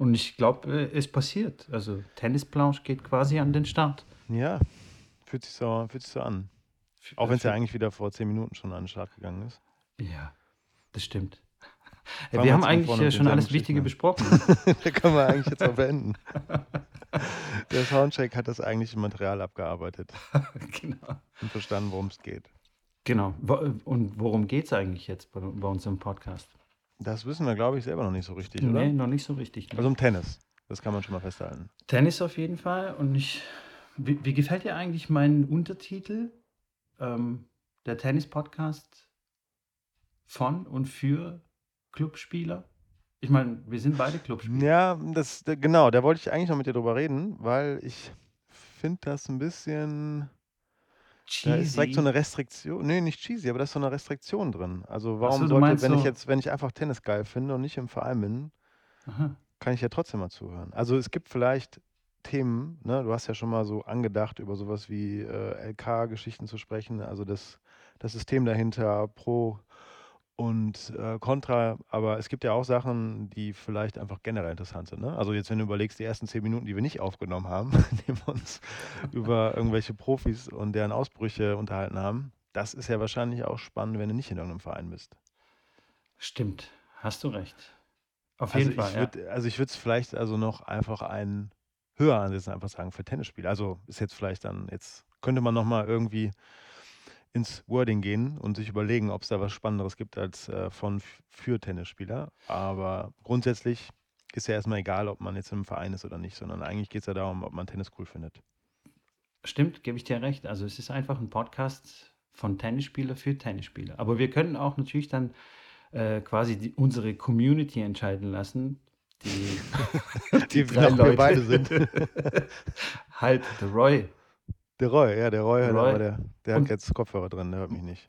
Und ich glaube, es passiert. Also Tennisplausch geht quasi an den Start. Ja, fühlt sich so, fühlt sich so an. Auch wenn es ja eigentlich wieder vor zehn Minuten schon an den Start gegangen ist. Ja, das stimmt. Fangen wir haben eigentlich äh, schon alles Wichtige besprochen. da können wir eigentlich jetzt auch beenden. Der Soundcheck hat das eigentliche Material abgearbeitet genau. und verstanden, worum es geht. Genau. Und worum geht es eigentlich jetzt bei, bei unserem Podcast? Das wissen wir, glaube ich, selber noch nicht so richtig, oder? Nee, noch nicht so richtig. Ne? Also um Tennis. Das kann man schon mal festhalten. Tennis auf jeden Fall. Und ich, wie, wie gefällt dir eigentlich mein Untertitel? Ähm, der Tennis-Podcast von und für Clubspieler? Ich meine, wir sind beide Clubspieler. Ja, das, da- genau, da wollte ich eigentlich noch mit dir drüber reden, weil ich finde das ein bisschen. Da ist direkt so eine Restriktion. Nee, nicht cheesy, aber da ist so eine Restriktion drin. Also warum so, du sollte, meinst wenn ich so- jetzt, wenn ich einfach Tennis geil finde und nicht im Verein bin, Aha. kann ich ja trotzdem mal zuhören. Also es gibt vielleicht Themen, ne? Du hast ja schon mal so angedacht, über sowas wie äh, LK-Geschichten zu sprechen, also das, das System dahinter, Pro und äh, Contra, aber es gibt ja auch Sachen, die vielleicht einfach generell interessant sind. Ne? Also jetzt, wenn du überlegst, die ersten zehn Minuten, die wir nicht aufgenommen haben, indem wir uns über irgendwelche Profis und deren Ausbrüche unterhalten haben, das ist ja wahrscheinlich auch spannend, wenn du nicht in irgendeinem Verein bist. Stimmt, hast du recht. Auf Also jeden Fall. ich ja. würde also ich würde es vielleicht also noch einfach einen höher ansetzen, einfach sagen für Tennisspieler. Also ist jetzt vielleicht dann, jetzt könnte man nochmal irgendwie ins Wording gehen und sich überlegen, ob es da was Spannenderes gibt als äh, von für Tennisspieler. Aber grundsätzlich ist ja erstmal egal, ob man jetzt im Verein ist oder nicht, sondern eigentlich geht es ja darum, ob man Tennis cool findet. Stimmt, gebe ich dir recht. Also es ist einfach ein Podcast von Tennisspieler für Tennisspieler. Aber wir können auch natürlich dann äh, quasi die, unsere Community entscheiden lassen, die, Die drei noch wir Leute. beide sind. halt der Roy. Der Roy, ja, der Roy, Roy. Aber der, der hat jetzt Kopfhörer drin, der hört mich nicht.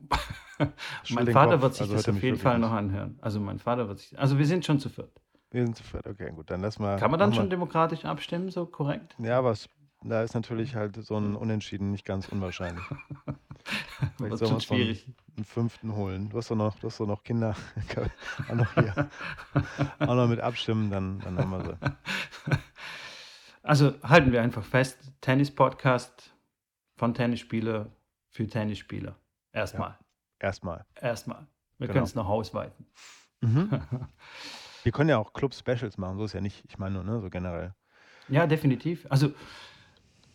mein Vater Kopf, wird sich also das auf jeden Fall noch anhören. Also mein Vater wird sich. Also wir sind schon zu viert. Wir sind zu viert, okay, gut, dann lass mal. Kann man dann mach mal- schon demokratisch abstimmen, so korrekt? Ja, aber es, da ist natürlich halt so ein Unentschieden nicht ganz unwahrscheinlich. Wird soll schon man von- schwierig. Einen fünften holen. Du hast doch noch, du hast doch noch Kinder. auch noch hier. auch noch mit abstimmen, dann, dann haben wir sie. Also halten wir einfach fest: Tennis-Podcast von Tennisspieler für Tennisspieler. Erstmal. Erstmal. Erstmal. Wir Genau. können es noch ausweiten. Wir können ja auch Club-Specials machen, so ist ja nicht. Ich meine nur, ne, so generell. Ja, definitiv. Also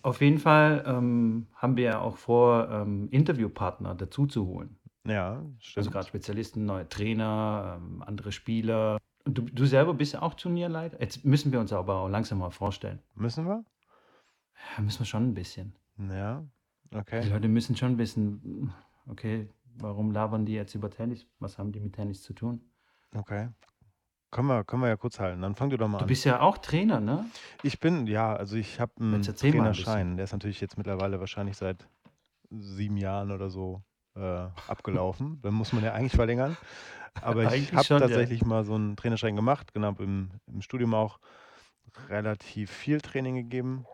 auf jeden Fall ähm, haben wir ja auch vor, ähm, Interviewpartner dazu zu holen. Ja, stimmt. Also gerade Spezialisten, neue Trainer, ähm, andere Spieler. Und du, du selber bist ja auch Turnierleiter. Jetzt müssen wir uns aber auch langsam mal vorstellen. Müssen wir? Ja, müssen wir schon ein bisschen. Ja, Die okay. Leute müssen schon wissen, okay, warum labern die jetzt über Tennis? Was haben die mit Tennis zu tun? Okay. Können wir, können wir ja kurz halten. Dann fang du doch mal Du an. bist ja auch Trainer, ne? Ich bin, ja, also ich habe einen mal ein Trainerschein. Der ist natürlich jetzt mittlerweile wahrscheinlich seit sieben Jahren oder so äh, abgelaufen. Dann muss man ja eigentlich verlängern. Aber ich habe schon, ja. tatsächlich mal so einen Trainerschein gemacht, genau, im, im Studium auch relativ viel Training gegeben.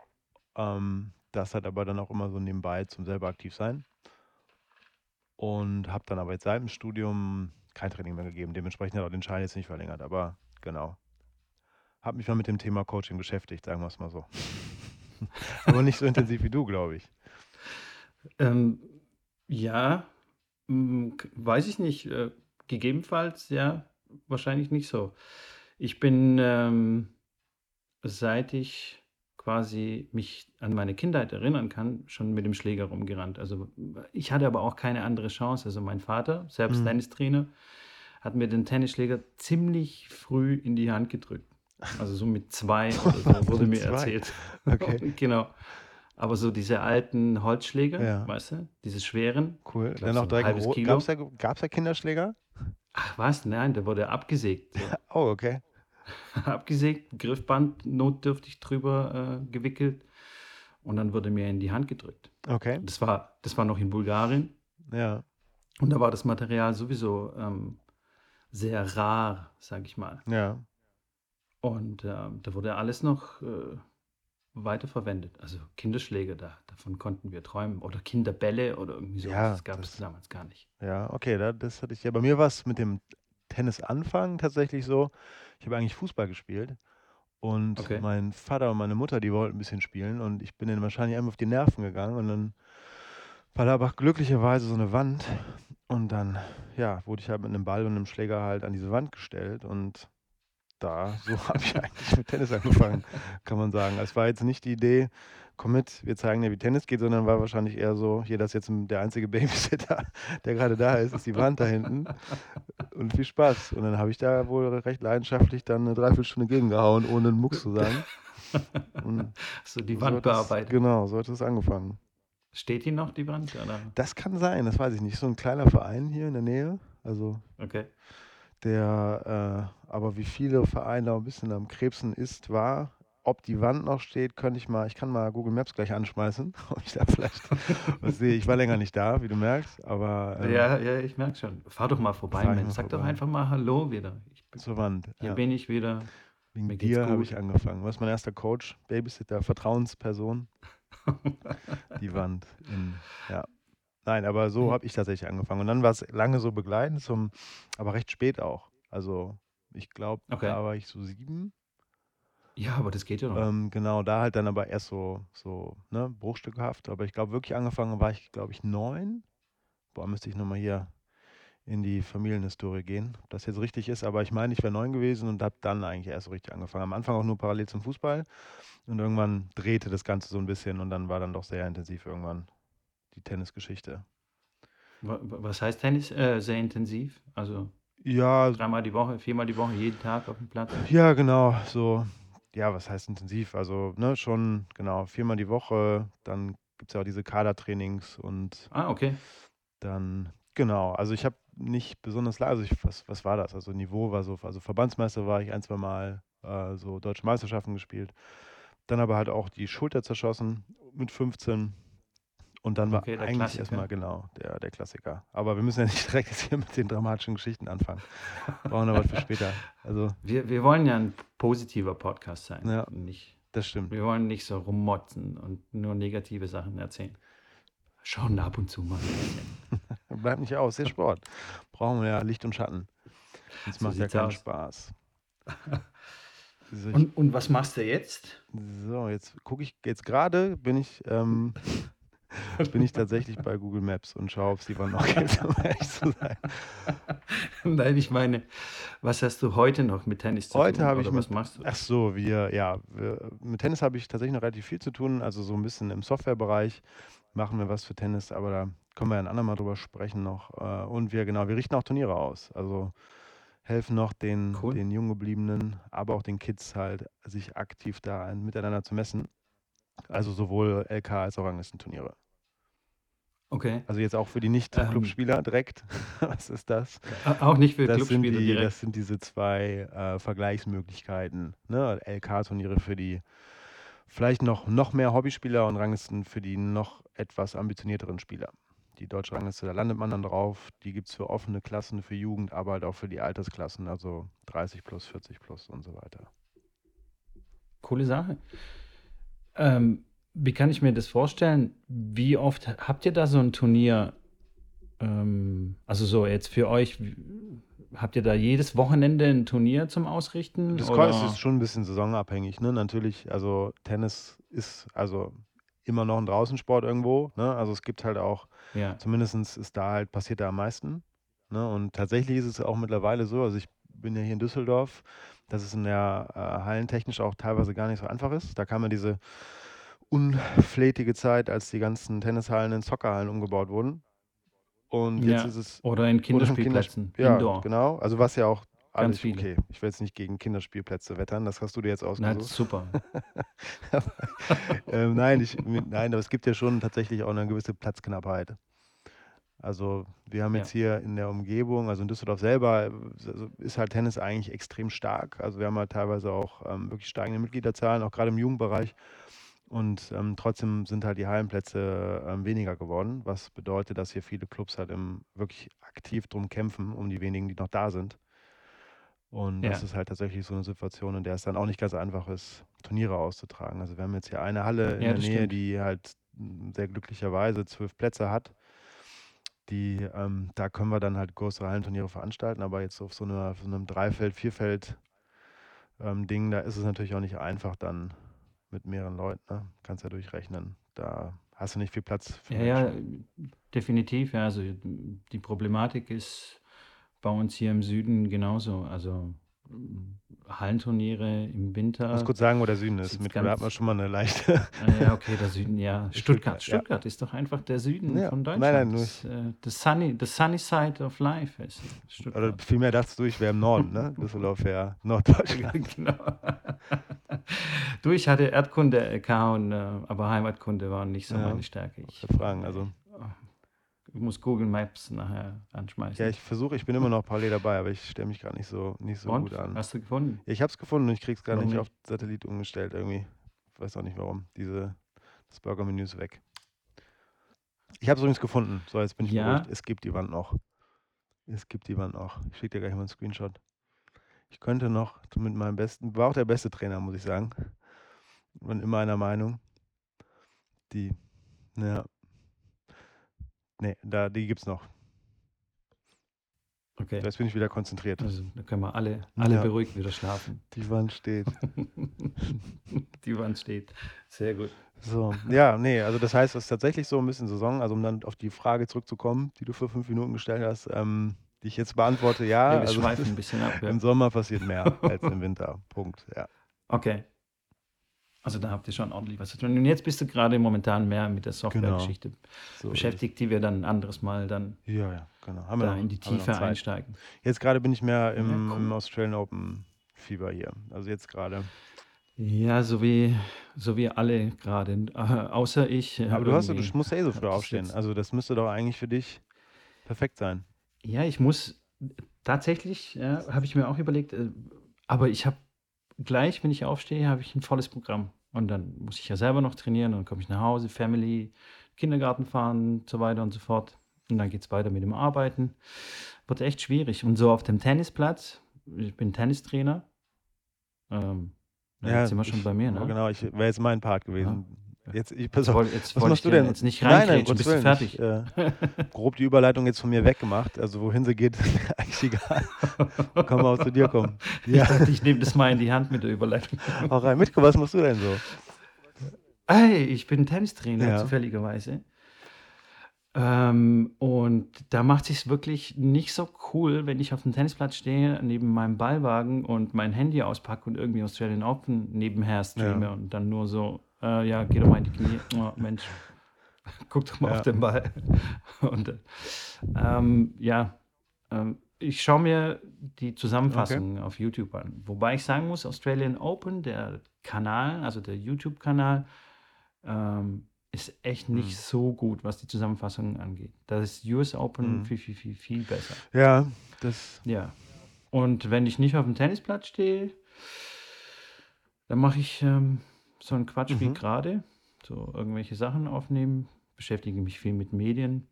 Ähm, das hat aber dann auch immer so nebenbei zum selber aktiv sein. Und habe dann aber jetzt seit dem Studium kein Training mehr gegeben. Dementsprechend hat auch den Schein jetzt nicht verlängert. Aber genau. Habe mich mal mit dem Thema Coaching beschäftigt, sagen wir es mal so. aber nicht so intensiv wie du, glaube ich. Ähm, ja, mm, weiß ich nicht. Äh, gegebenenfalls, ja, wahrscheinlich nicht so. Ich bin, ähm, seit ich quasi mich an meine Kindheit erinnern kann, schon mit dem Schläger rumgerannt. Also ich hatte aber auch keine andere Chance. Also mein Vater, selbst Mhm. Tennistrainer, hat mir den Tennisschläger ziemlich früh in die Hand gedrückt. Also so mit zwei oder so wurde mir erzählt. Okay. Genau. Aber so diese alten Holzschläger, Ja. weißt du, diese schweren. Cool. Glaub, Dann noch drei Kilo. Gab es da Kinderschläger? Ach was, nein, der wurde abgesägt. So. Oh, okay. abgesägt, Griffband notdürftig drüber äh, gewickelt und dann wurde mir in die Hand gedrückt. Okay. Das war, das war noch in Bulgarien Ja. und da war das Material sowieso ähm, sehr rar, sag ich mal. Ja. Und ähm, da wurde alles noch äh, weiterverwendet. Also Kinderschläge, da, davon konnten wir träumen. Oder Kinderbälle oder irgendwie so. Ja, das gab es damals gar nicht. Ja, okay, da, das hatte ich. Ja, bei mir war es mit dem Tennis anfangen tatsächlich so. Ich habe eigentlich Fußball gespielt Und Okay. mein Vater und meine Mutter, die wollten ein bisschen spielen und ich bin denen wahrscheinlich einfach auf die Nerven gegangen und dann war da aber glücklicherweise so eine Wand und dann, ja, wurde ich halt mit einem Ball und einem Schläger halt an diese Wand gestellt und da, so habe ich eigentlich mit Tennis angefangen, kann man sagen. Es war jetzt nicht die Idee, komm mit, wir zeigen dir, wie Tennis geht, sondern war wahrscheinlich eher so, hier, das ist jetzt der einzige Babysitter, der gerade da ist, ist die Wand da hinten und viel Spaß. Und dann habe ich da wohl recht leidenschaftlich dann eine Dreiviertelstunde gegengehauen, ohne einen Mucks zu sagen. Und So die so Wand es, bearbeitet. genau, so hat es angefangen. Steht die noch, die Wand? Oder? Das kann sein, das weiß ich nicht. So ein kleiner Verein hier in der Nähe, also Okay. der, äh, aber wie viele Vereine auch ein bisschen am Krebsen ist, war. Ob die Wand noch steht, könnte ich mal, ich kann mal Google Maps gleich anschmeißen, ob ich da vielleicht was sehe. Ich war länger nicht da, wie du merkst, aber ähm, Ja, ja, ich merke schon. Fahr doch mal vorbei, Mensch. Sag doch vorbei. einfach mal Hallo wieder. Ich bin, Zur Wand. hier Ja. bin ich wieder. Wegen Mir dir habe ich angefangen. Was ist mein erster Coach? Babysitter, Vertrauensperson. Die Wand. In, ja. Nein, aber so habe ich tatsächlich angefangen. Und dann war es lange so begleitend, zum, aber recht spät auch. Also ich glaube, Okay. da war ich so sieben. Ja, aber das geht ja noch. Ähm, genau, da halt dann aber erst so, so ne, bruchstückhaft. Aber ich glaube, wirklich angefangen war ich, glaube ich, neun. Boah, müsste ich nochmal hier in die Familienhistorie gehen, ob das jetzt richtig ist. Aber ich meine, ich wäre neun gewesen und habe dann eigentlich erst so richtig angefangen. Am Anfang auch nur parallel zum Fußball. Und irgendwann drehte das Ganze so ein bisschen und dann war dann doch sehr intensiv irgendwann die Tennisgeschichte. Wa- wa- Was heißt Tennis? Äh, sehr intensiv. Also Ja, dreimal die Woche, viermal die Woche, jeden Tag auf dem Platz. Ja, genau, so, ja, was heißt intensiv? Also, ne, schon, genau, viermal die Woche, dann gibt es ja auch diese Kadertrainings und Ah, okay. dann, genau, also ich habe nicht besonders, la- also ich, was, was war das? Also Niveau war so, also Verbandsmeister war ich ein, zwei Mal, äh, so deutsche Meisterschaften gespielt, dann aber halt auch die Schulter zerschossen mit 15 und dann war Okay, der eigentlich Klassiker. erstmal, genau, der, der Klassiker. Aber wir müssen ja nicht direkt jetzt hier mit den dramatischen Geschichten anfangen. Brauchen wir was für später. Also, Wir, wir wollen ja ein positiver Podcast sein. Ja. Nicht, das stimmt. wir wollen nicht so rummotzen und nur negative Sachen erzählen. Schauen ab und zu mal. Bleibt nicht aus, der Sport. Brauchen wir ja Licht und Schatten. Sonst So macht ja keinen aus. Spaß. So, ich, Und, und was machst du jetzt? so jetzt gucke ich, jetzt gerade bin ich, ähm, bin ich tatsächlich bei Google Maps und schaue, ob es die noch gibt, um ehrlich zu sein. Nein, ich meine, was hast du heute noch mit Tennis zu Heute tun? habe ich Oder was mit- machst du? Ach so, wir, ja, wir, mit Tennis habe ich tatsächlich noch relativ viel zu tun, also so ein bisschen im Softwarebereich machen wir was für Tennis, aber da können wir ja ein andermal drüber sprechen noch. Äh, Und wir, genau, wir richten auch Turniere aus, also helfen noch den, Cool. den jung gebliebenen, aber auch den Kids halt, sich aktiv da ein- miteinander zu messen. Also sowohl LK als auch Ranglistenturniere. Okay. Also jetzt auch für die Ähm. Nicht-Clubspieler direkt. Was ist das? Ä- Auch nicht für Das sind, die, direkt. das sind diese zwei äh, Vergleichsmöglichkeiten. Ne? LK-Turniere für die vielleicht noch, noch mehr Hobbyspieler und Ranglisten für die noch etwas ambitionierteren Spieler. Die deutsche Rangliste, da landet man dann drauf. Die gibt es für offene Klassen, für Jugend, aber halt auch für die Altersklassen, also 30 plus, 40 plus und so weiter. Coole Sache. Ähm, wie kann ich mir das vorstellen? Wie oft habt ihr da so ein Turnier? Ähm, also so jetzt für euch, habt ihr da jedes Wochenende ein Turnier zum Ausrichten? Das oder? ist schon ein bisschen saisonabhängig, ne? Natürlich, also Tennis ist also immer noch ein Draußensport irgendwo, ne? Also es gibt halt auch Ja, Zumindest ist da halt, passiert da am meisten. Ne? Und tatsächlich ist es auch mittlerweile so, also ich bin ja hier in Düsseldorf, dass es in der äh, Hallentechnisch auch teilweise gar nicht so einfach ist. Da kam ja diese unflätige Zeit, als die ganzen Tennishallen in Soccerhallen umgebaut wurden. Und jetzt Ja, ist es oder in oder im Kinderspielplätzen, ja, Indoor. genau. Also was ja auch alles viele. okay. Ich will jetzt nicht gegen Kinderspielplätze wettern, das hast du dir jetzt Na, ausgesucht. super. ähm, nein, ich, nein, aber es gibt ja schon tatsächlich auch eine gewisse Platzknappheit. Also wir haben Ja. jetzt hier in der Umgebung, also in Düsseldorf selber, äh, also ist halt Tennis eigentlich extrem stark. Also wir haben halt teilweise auch ähm, wirklich steigende Mitgliederzahlen, auch gerade im Jugendbereich. Und ähm, trotzdem sind halt die Hallenplätze ähm, weniger geworden, was bedeutet, dass hier viele Clubs halt im, wirklich aktiv drum kämpfen, um die wenigen, die noch da sind. Und das Ja. ist halt tatsächlich so eine Situation, in der es dann auch nicht ganz einfach ist, Turniere auszutragen. Also wir haben jetzt hier eine Halle in Ja, der das Nähe, stimmt. die halt m, sehr glücklicherweise zwölf Plätze hat. Die, ähm, da können wir dann halt größere Hallenturniere veranstalten, aber jetzt auf so, einer, so einem Dreifeld-, Vierfeld ähm, da ist es natürlich auch nicht einfach dann mit mehreren Leuten, ne? Kannst ja durchrechnen. Da hast du nicht viel Platz für Ja, ja, Menschen. definitiv. Ja, also die Problematik ist bei uns hier im Süden genauso. Also Hallenturniere im Muss Winter kurz sagen, wo der Süden ist. Mit, hat man schon mal eine leichte. Ah Ja, okay, der Süden, ja. Stuttgart. Stuttgart, ja. Stuttgart ist doch einfach der Süden Ja, von nein, nein, Deutschland. nur Das, äh, the sunny, the sunny side of life ist Oder Stuttgart. vielmehr dachtest du, ich wäre im Norden, ne? Düsseldorf wäre Norddeutschland. genau. Du, ich hatte Erdkunde LK und, äh, aber Heimatkunde war nicht so Ja, meine Stärke. Ich Ich, fragen, also. Ich muss Google Maps nachher Ja, anschmeißen. ich versuche, ich bin immer noch parallel dabei, aber ich stelle mich gerade nicht so, nicht so Und? gut an. Hast du gefunden? Ja, ich habe es gefunden und ich krieg's gerade Warum nicht nicht? auf Satellit umgestellt irgendwie. Ich weiß auch nicht warum. Diese, das Burger-Menü ist weg. Ich habe es übrigens gefunden. So, jetzt bin ich Ja. beruhigt. Es gibt die Wand noch. Es gibt die Wand noch. Ich schicke dir gleich mal einen Screenshot. Ich könnte noch mit meinem besten, war auch der beste Trainer, muss ich sagen. Und immer einer Meinung. Die, ja. Nee, da, die gibt's noch. Okay. Jetzt bin ich wieder konzentriert. Also, da können wir alle, alle Ja. beruhigt wieder schlafen. Die Wand steht. Die Wand steht. Sehr gut. So, ja, nee, also das heißt, es ist tatsächlich so ein bisschen Saison, also um dann auf die Frage zurückzukommen, die du vor fünf Minuten gestellt hast, ähm, die ich jetzt beantworte, ja, Ja, wir also schweifen ein bisschen ab. Ja. im Sommer passiert mehr als im Winter. Punkt. Ja. Okay. Also da habt ihr schon ordentlich was zu tun. Und jetzt bist du gerade momentan mehr mit der Softwaregeschichte So ist beschäftigt, die wir dann ein anderes Mal dann. Ja, ja, genau. Haben wir da noch, in die Tiefe einsteigen. Jetzt gerade bin ich mehr im, Ja, cool. im Australian Open Fieber hier. Also jetzt gerade. Ja, so wie, so wie alle gerade, äh, außer ich. äh, Aber du hast, du musst ja eh so früh aufstehen. Also das müsste doch eigentlich für dich perfekt sein. Ja, ich muss tatsächlich, ja, habe ich mir auch überlegt, äh, aber ich habe gleich, wenn ich aufstehe, habe ich ein volles Programm. Und dann muss ich ja selber noch trainieren, dann komme ich nach Hause, Family, Kindergarten fahren und so weiter und so fort. Und dann geht es weiter mit dem Arbeiten. Wird echt schwierig. Und so auf dem Tennisplatz, ich bin Tennistrainer. Ähm, ja, jetzt sind wir schon bei mir, ne? Genau, ich wäre jetzt mein Part gewesen. Jetzt, ich, pass auf, jetzt was machst ich du denn? jetzt nicht Nein, nein, Gottes bist du fertig? Ich, äh, grob die Überleitung jetzt von mir weggemacht. Also wohin sie geht, ist mir eigentlich egal. Kann man auch zu dir kommen. Ich Ja, dachte, ich nehme das mal in die Hand mit der Überleitung. auch rein. Mitko, was machst du denn so? Hey, ich bin Tennistrainer, Ja. zufälligerweise. Ähm, und da macht es sich wirklich nicht so cool, wenn ich auf dem Tennisplatz stehe, neben meinem Ballwagen und mein Handy auspacke und irgendwie Australian Open nebenher streame Ja. und dann nur so, äh, ja, geh doch mal in die Knie. Oh, Mensch, guck doch mal Ja. auf den Ball. Und äh, ähm, ja, ähm, ich schaue mir die Zusammenfassung auf YouTube an. Wobei ich sagen muss, Australian Open, der Kanal, also der YouTube-Kanal, ähm, ist echt nicht Hm. so gut, was die Zusammenfassung angeht. Da ist US Open Hm. viel, viel, viel, viel besser. Ja, das. Ja. Und wenn ich nicht auf dem Tennisplatz stehe, dann mache ich ähm, so einen Quatsch wie Mhm. gerade. So irgendwelche Sachen aufnehmen, beschäftige mich viel mit Medien,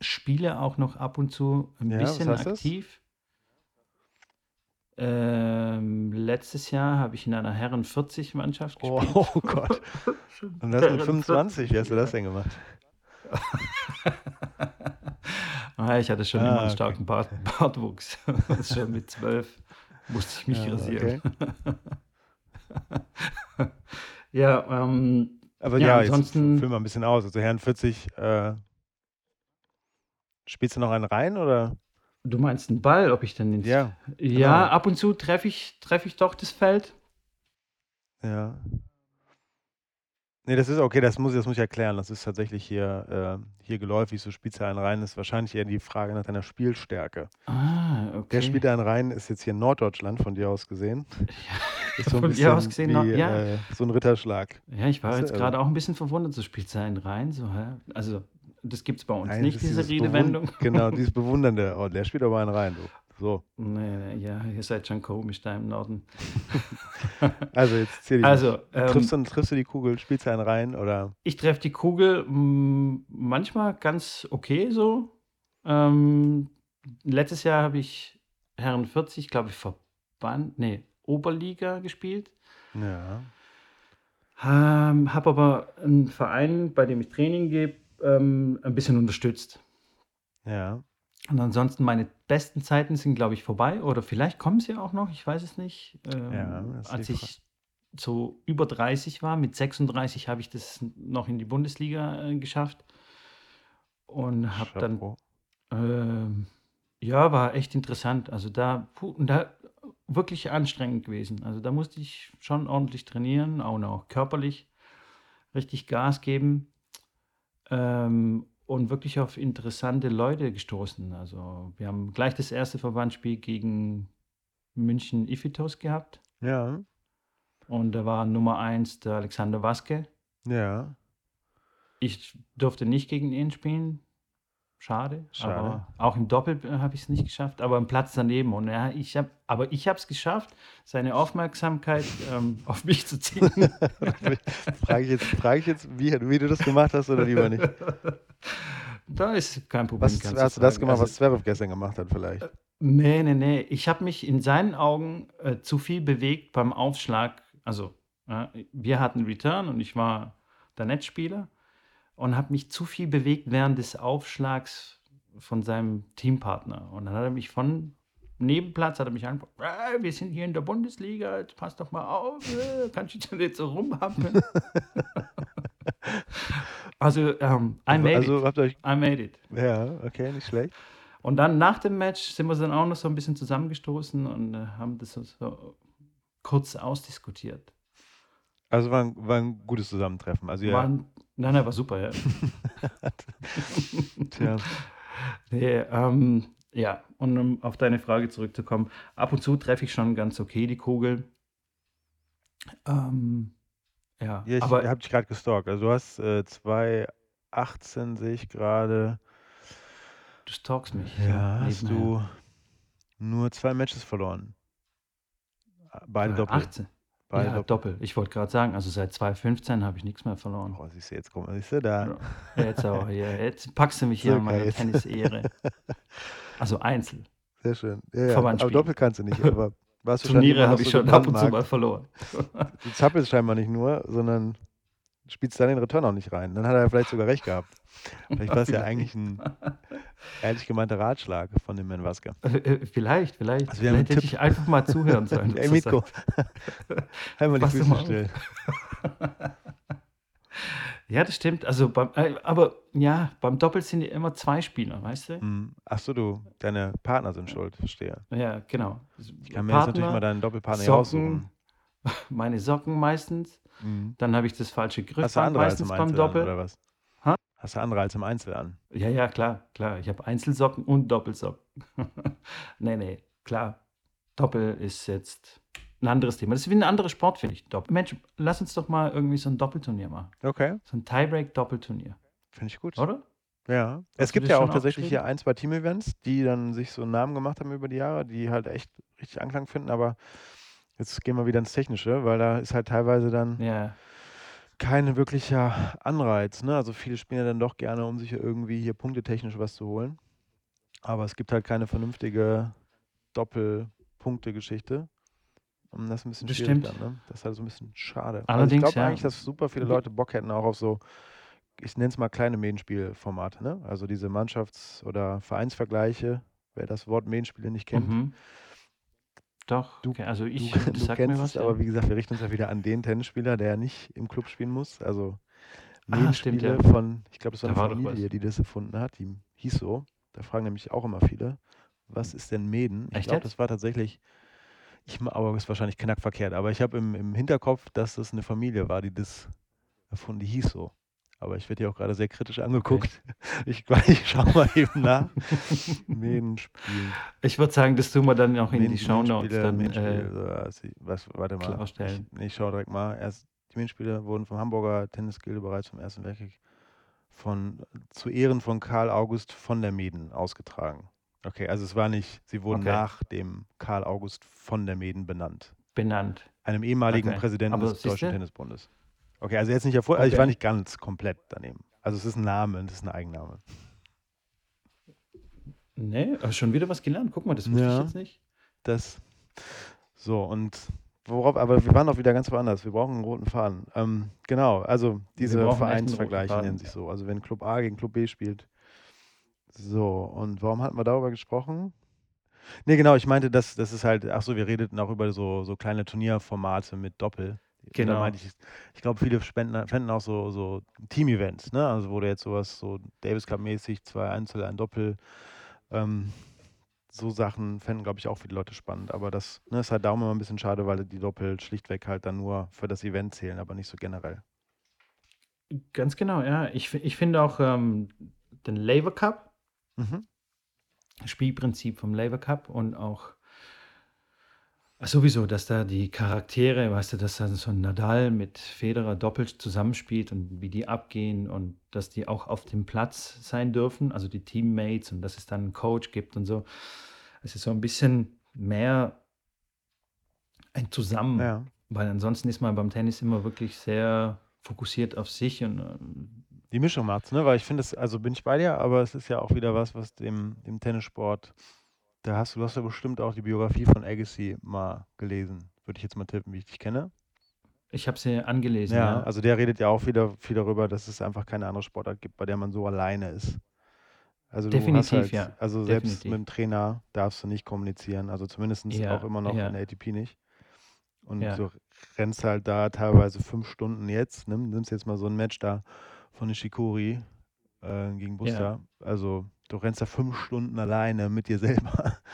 spiele auch noch ab und zu ein Ja, bisschen aktiv. Ähm, letztes Jahr habe ich in einer Herren 40 Mannschaft Oh, gespielt. oh Gott. Und das mit Herren 25, wie hast du das denn gemacht? ah, ich hatte schon Ah, immer einen okay. starken Bart, Bartwuchs. schon mit zwölf musste ich mich Ja, rasieren. ja, ähm, Aber Ja, ja, ansonsten- füll mal ein bisschen aus. Also Herrn 40, äh, spielst du noch einen rein oder? du meinst einen Ball, ob ich denn ins Ja, Ja, genau. ab und zu treffe ich, treffe ich doch das Feld. ja. Nee, das ist okay, das muss, das muss ich erklären. Das ist tatsächlich hier, äh, hier geläufig, so spielst du einen rein, ist wahrscheinlich eher die Frage nach deiner Spielstärke. Ah, okay. Der spielt einen rein, ist jetzt hier in Norddeutschland von dir aus gesehen. Ist so ein Von dir aus gesehen, wie, ja. äh, so ein Ritterschlag. Ja, ich war du, jetzt also- gerade auch ein bisschen verwundert, so spielt sie einen rein. So, hä? Also, das gibt es bei uns Nein, nicht, das diese Redewendung. Genau, dieses Bewundernde. Oh, der spielt aber einen rein. Du. So, Nee, ja, ihr seid schon komisch da im Norden. also jetzt zähl ich. Also, ähm, triffst, du, triffst du die Kugel, spielst du einen rein oder? ich treffe die Kugel mh, manchmal ganz okay so. Ähm, letztes Jahr habe ich Herren 40, glaube ich, Verband, nee, Oberliga gespielt. Ja. Ähm, habe aber einen Verein, bei dem ich Training gebe, ähm, ein bisschen unterstützt. Ja. Und ansonsten meine besten Zeiten sind, glaube ich, vorbei oder vielleicht kommen sie auch noch, ich weiß es nicht. Ja, Ähm, ist als ich so über 30 war, mit 36 habe ich das noch in die Bundesliga äh, geschafft und habe dann, ähm, ja, war echt interessant. Also da, puh, und da wirklich anstrengend gewesen. Also da musste ich schon ordentlich trainieren, auch noch körperlich richtig Gas geben. Ähm, und wirklich auf interessante Leute gestoßen. Also wir haben gleich das erste Verbandsspiel gegen München Iphitos gehabt. Ja, Und da war Nummer eins der Alexander Waske. ja, Ich durfte nicht gegen ihn spielen. Schade. Schade. Aber auch im Doppel äh, habe ich es nicht geschafft. Aber im Platz daneben. Und ja, ich hab, aber ich habe es geschafft, seine Aufmerksamkeit ähm, auf mich zu ziehen. frage ich jetzt, frage ich jetzt wie, wie du das gemacht hast oder lieber nicht? da ist kein Problem. Was hast du das gemacht, Also, was Zverev gestern gemacht hat vielleicht? Nee, nee, nee. Ich habe mich in seinen Augen äh, zu viel bewegt beim Aufschlag. Also, äh, wir hatten Return und ich war der Netzspieler und habe mich zu viel bewegt während des Aufschlags von seinem Teampartner. Und dann hat er mich von Nebenplatz, hat er mich angeguckt, äh, wir sind hier in der Bundesliga, jetzt pass doch mal auf, äh, kannst du dich nicht so rumhampeln? also, ähm, I made Also it. habt ihr euch, I made it. ja, okay, nicht schlecht. Und dann nach dem Match sind wir dann auch noch so ein bisschen zusammengestoßen und äh, haben das so, so kurz ausdiskutiert. Also war ein, war ein gutes Zusammentreffen. Also ja, ein, nein, nein, war super, ja. tja, nee, ähm, ja, und um auf deine Frage zurückzukommen, ab und zu treffe ich schon ganz okay die Kugel. Ähm, ja, ja, ich habe dich gerade gestalkt. Also du hast äh, 2018 sehe ich gerade, du stalkst mich. ja, hast nebenher. du nur zwei Matches verloren. Beide Äh, Doppel. 18. Beide ja, Doppel. Doppel. Ich wollte gerade sagen, also seit 2015 habe ich nichts mehr verloren. Oh, siehst du, jetzt komm, siehst du da. Ja, Jetzt auch hier. Jetzt packst du mich hier So an meiner geil. Tennis-Ehre. Also Einzel. Sehr schön. Ja, ja. Aber Verbandsspiel. Doppel kannst du nicht, aber Turniere habe ich schon ab und zu mal verloren. Du zappelst scheinbar nicht nur, sondern spielst dann den Return auch nicht rein. Dann hat er vielleicht sogar recht gehabt. Vielleicht war es ja eigentlich ein ehrlich gemeinter Ratschlag von dem Herrn Wasker. Äh, äh, Vielleicht, vielleicht. Also vielleicht hätte ich einfach mal zuhören sollen. Ey, was er Miko, sagt. halt mal die Füße still. Ja, das stimmt. Also beim, äh, aber ja, beim Doppel sind ja immer zwei Spieler, weißt du? Hm. Achso, du, deine Partner sind schuld, verstehe. Ja, genau. Ich kann mir jetzt natürlich mal deinen Doppelpartner hier Socken, aussuchen. Meine Socken meistens. Mhm. Dann habe ich das falsche Hast du andere als meistens im beim Einzel an, Doppel. oder was? Ha? Hast du andere als im Einzel an? Ja, ja, klar, klar. Ich habe Einzelsocken und Doppelsocken. nee, nee, klar. Doppel ist jetzt ein anderes Thema. Das ist wie ein anderer Sport, finde ich. Doppel. Mensch, lass uns doch mal irgendwie so ein Doppelturnier machen. Okay, So ein Tiebreak-Doppelturnier, finde ich gut. oder? Ja, Hast es gibt ja auch tatsächlich hier ein, zwei Team-Events, die dann sich so einen Namen gemacht haben über die Jahre, die halt echt richtig Anklang finden, aber jetzt gehen wir wieder ins Technische, weil da ist halt teilweise dann Ja, kein wirklicher Anreiz. Ne? Also viele spielen ja dann doch gerne, um sich irgendwie hier punktetechnisch was zu holen. Aber es gibt halt keine vernünftige Doppelpunkte-Geschichte. Und das ist ein bisschen Das schwierig dann, ne? Das ist halt so ein bisschen schade. also ich Allerdings, glaube ja. eigentlich, dass super viele Leute Bock hätten auch auf so, ich nenne es mal kleine Medienspielformate, ne? Also diese Mannschafts- oder Vereinsvergleiche, wer das Wort Medienspiele nicht kennt. Mhm. Doch, Du- also Du, ich, du das sagt kennst es, aber wie gesagt, wir richten uns ja wieder an den Tennisspieler, der nicht im Club spielen muss. Also Ah, stimmt, Medienspiele ja. von, ich glaube, das war Da eine war. Familie, die das erfunden hat, die hieß so. Da fragen nämlich auch immer viele, was ist denn Meden? Ich glaube, das war tatsächlich, ich, aber ist wahrscheinlich knackverkehrt, aber ich habe im, im Hinterkopf, dass das eine Familie war, die das erfunden, die hieß so. Aber ich werde hier auch gerade sehr kritisch angeguckt. Ich, ich schaue mal eben nach. Medenspiel. Ich würde sagen, das tun wir dann auch in die Meden- Shownotes dann äh, so, also, was, warte mal. klarstellen. Ich, ich schaue direkt mal. Erst, die Medenspiele wurden vom Hamburger Tennisgilde bereits vom Ersten Weltkrieg von, zu Ehren von Karl August von der Meden ausgetragen. Okay, also es war nicht, sie wurden Okay. nach dem Karl August von der Meden benannt. benannt. Einem ehemaligen Okay. Präsidenten Aber des Deutschen? Tennisbundes. Okay, also jetzt nicht hervor, also ich war nicht ganz komplett daneben. Also es ist ein Name, es ist ein Eigenname. Nee, aber schon wieder was gelernt. Guck mal, das wusste Ja. ich jetzt nicht. Das. So, und worauf, aber wir waren auch wieder ganz woanders. Wir brauchen einen roten Faden. Ähm, genau, also diese Vereinsvergleiche nennen sich so. Also wenn Club A gegen Club B spielt, So, und warum hatten wir darüber gesprochen? Ne, genau, ich meinte, das das ist halt ach so, wir redeten auch über so so kleine Turnierformate mit Doppel. Da meinte Genau. ich, ich glaube, viele spenden fänden auch so so Team-Events, ne? Also, wo du jetzt so was so Davis Cup-mäßig, 2 Einzel, 1 Doppel, ähm, so Sachen fänden, glaube ich, auch viele Leute spannend. Aber das, ne, ist halt darum immer 'n bisschen schade, weil die Doppel schlichtweg halt dann nur für das Event zählen, aber nicht so generell. Ganz genau, ja. Ich ich finde auch, ähm, den Laver Cup Mhm. Spielprinzip vom Laver Cup und auch sowieso, dass da die Charaktere, weißt du, dass da so 'n Nadal mit Federer doppelt zusammenspielt und wie die abgehen und dass die auch auf dem Platz sein dürfen, also die Teammates und dass es dann 'n Coach gibt und so. Es ist so 'n bisschen mehr ein Zusammen, Ja. weil ansonsten ist man beim Tennis immer wirklich sehr fokussiert auf sich und, ähm Die Mischung macht's, ne? Weil ich finde es also, bin ich bei dir, aber es ist ja auch wieder was, was dem dem Tennissport da hast du du hast ja bestimmt auch die Biografie von Agassi mal gelesen, würde ich jetzt mal tippen, wie ich dich kenne. Ich habe sie angelesen, Ja, ja. also der redet ja auch wieder viel darüber, dass es einfach keine andere Sportart gibt, bei der man so alleine ist. Also, Definitiv, halt ja, also, selbst definitiv. mit'm Trainer darfst du nicht kommunizieren, also, zumindest auch Ja, immer noch in ja. der ATP nicht. Und Ja. du rennst halt da teilweise 5 Stunden jetzt, nimm nimmst jetzt mal so 'n Match da von Nishikori, äh, gegen. Buster. Also, du rennst da 5 Stunden alleine mit dir selber.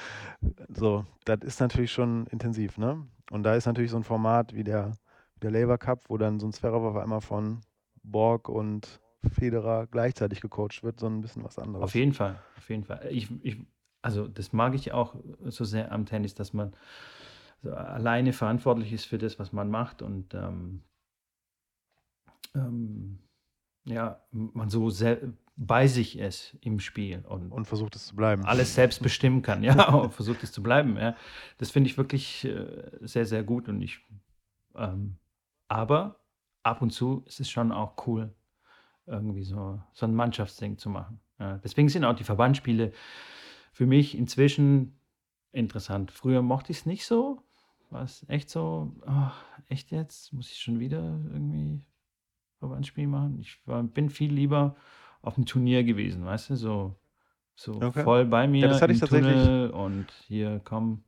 So, das ist natürlich schon intensiv, ne? Und da ist natürlich so 'n Format wie der der Laver Cup, wo dann so 'n Zverev auf einmal von Borg und Federer gleichzeitig gecoacht wird, so 'n bisschen was Auf anderes. jeden Fall, auf jeden Fall. Ich ich also, das mag ich auch so sehr am Tennis, dass man so alleine verantwortlich ist für das, was man macht und, ähm ähm, ja, man so bei sich ist im Spiel und Und versucht es zu bleiben. alles selbst bestimmen kann, ja, und versucht es zu bleiben, ja. Das finde ich wirklich, äh, sehr, sehr gut und ich ähm, aber ab und zu ist es schon auch cool, irgendwie so so 'n Mannschaftsding zu machen, ja. Deswegen sind auch die Verbandsspiele für mich inzwischen interessant. Früher mochte ich's nicht so, war's echt so: „Ach, echt jetzt? Muss ich schon wieder irgendwie Verbandsspiel machen?“ Ich war bin viel lieber auf'm Turnier gewesen, weißt du, so so Okay. voll bei Ja, das mir hatte ich tatsächlich Tunnel und hier komm.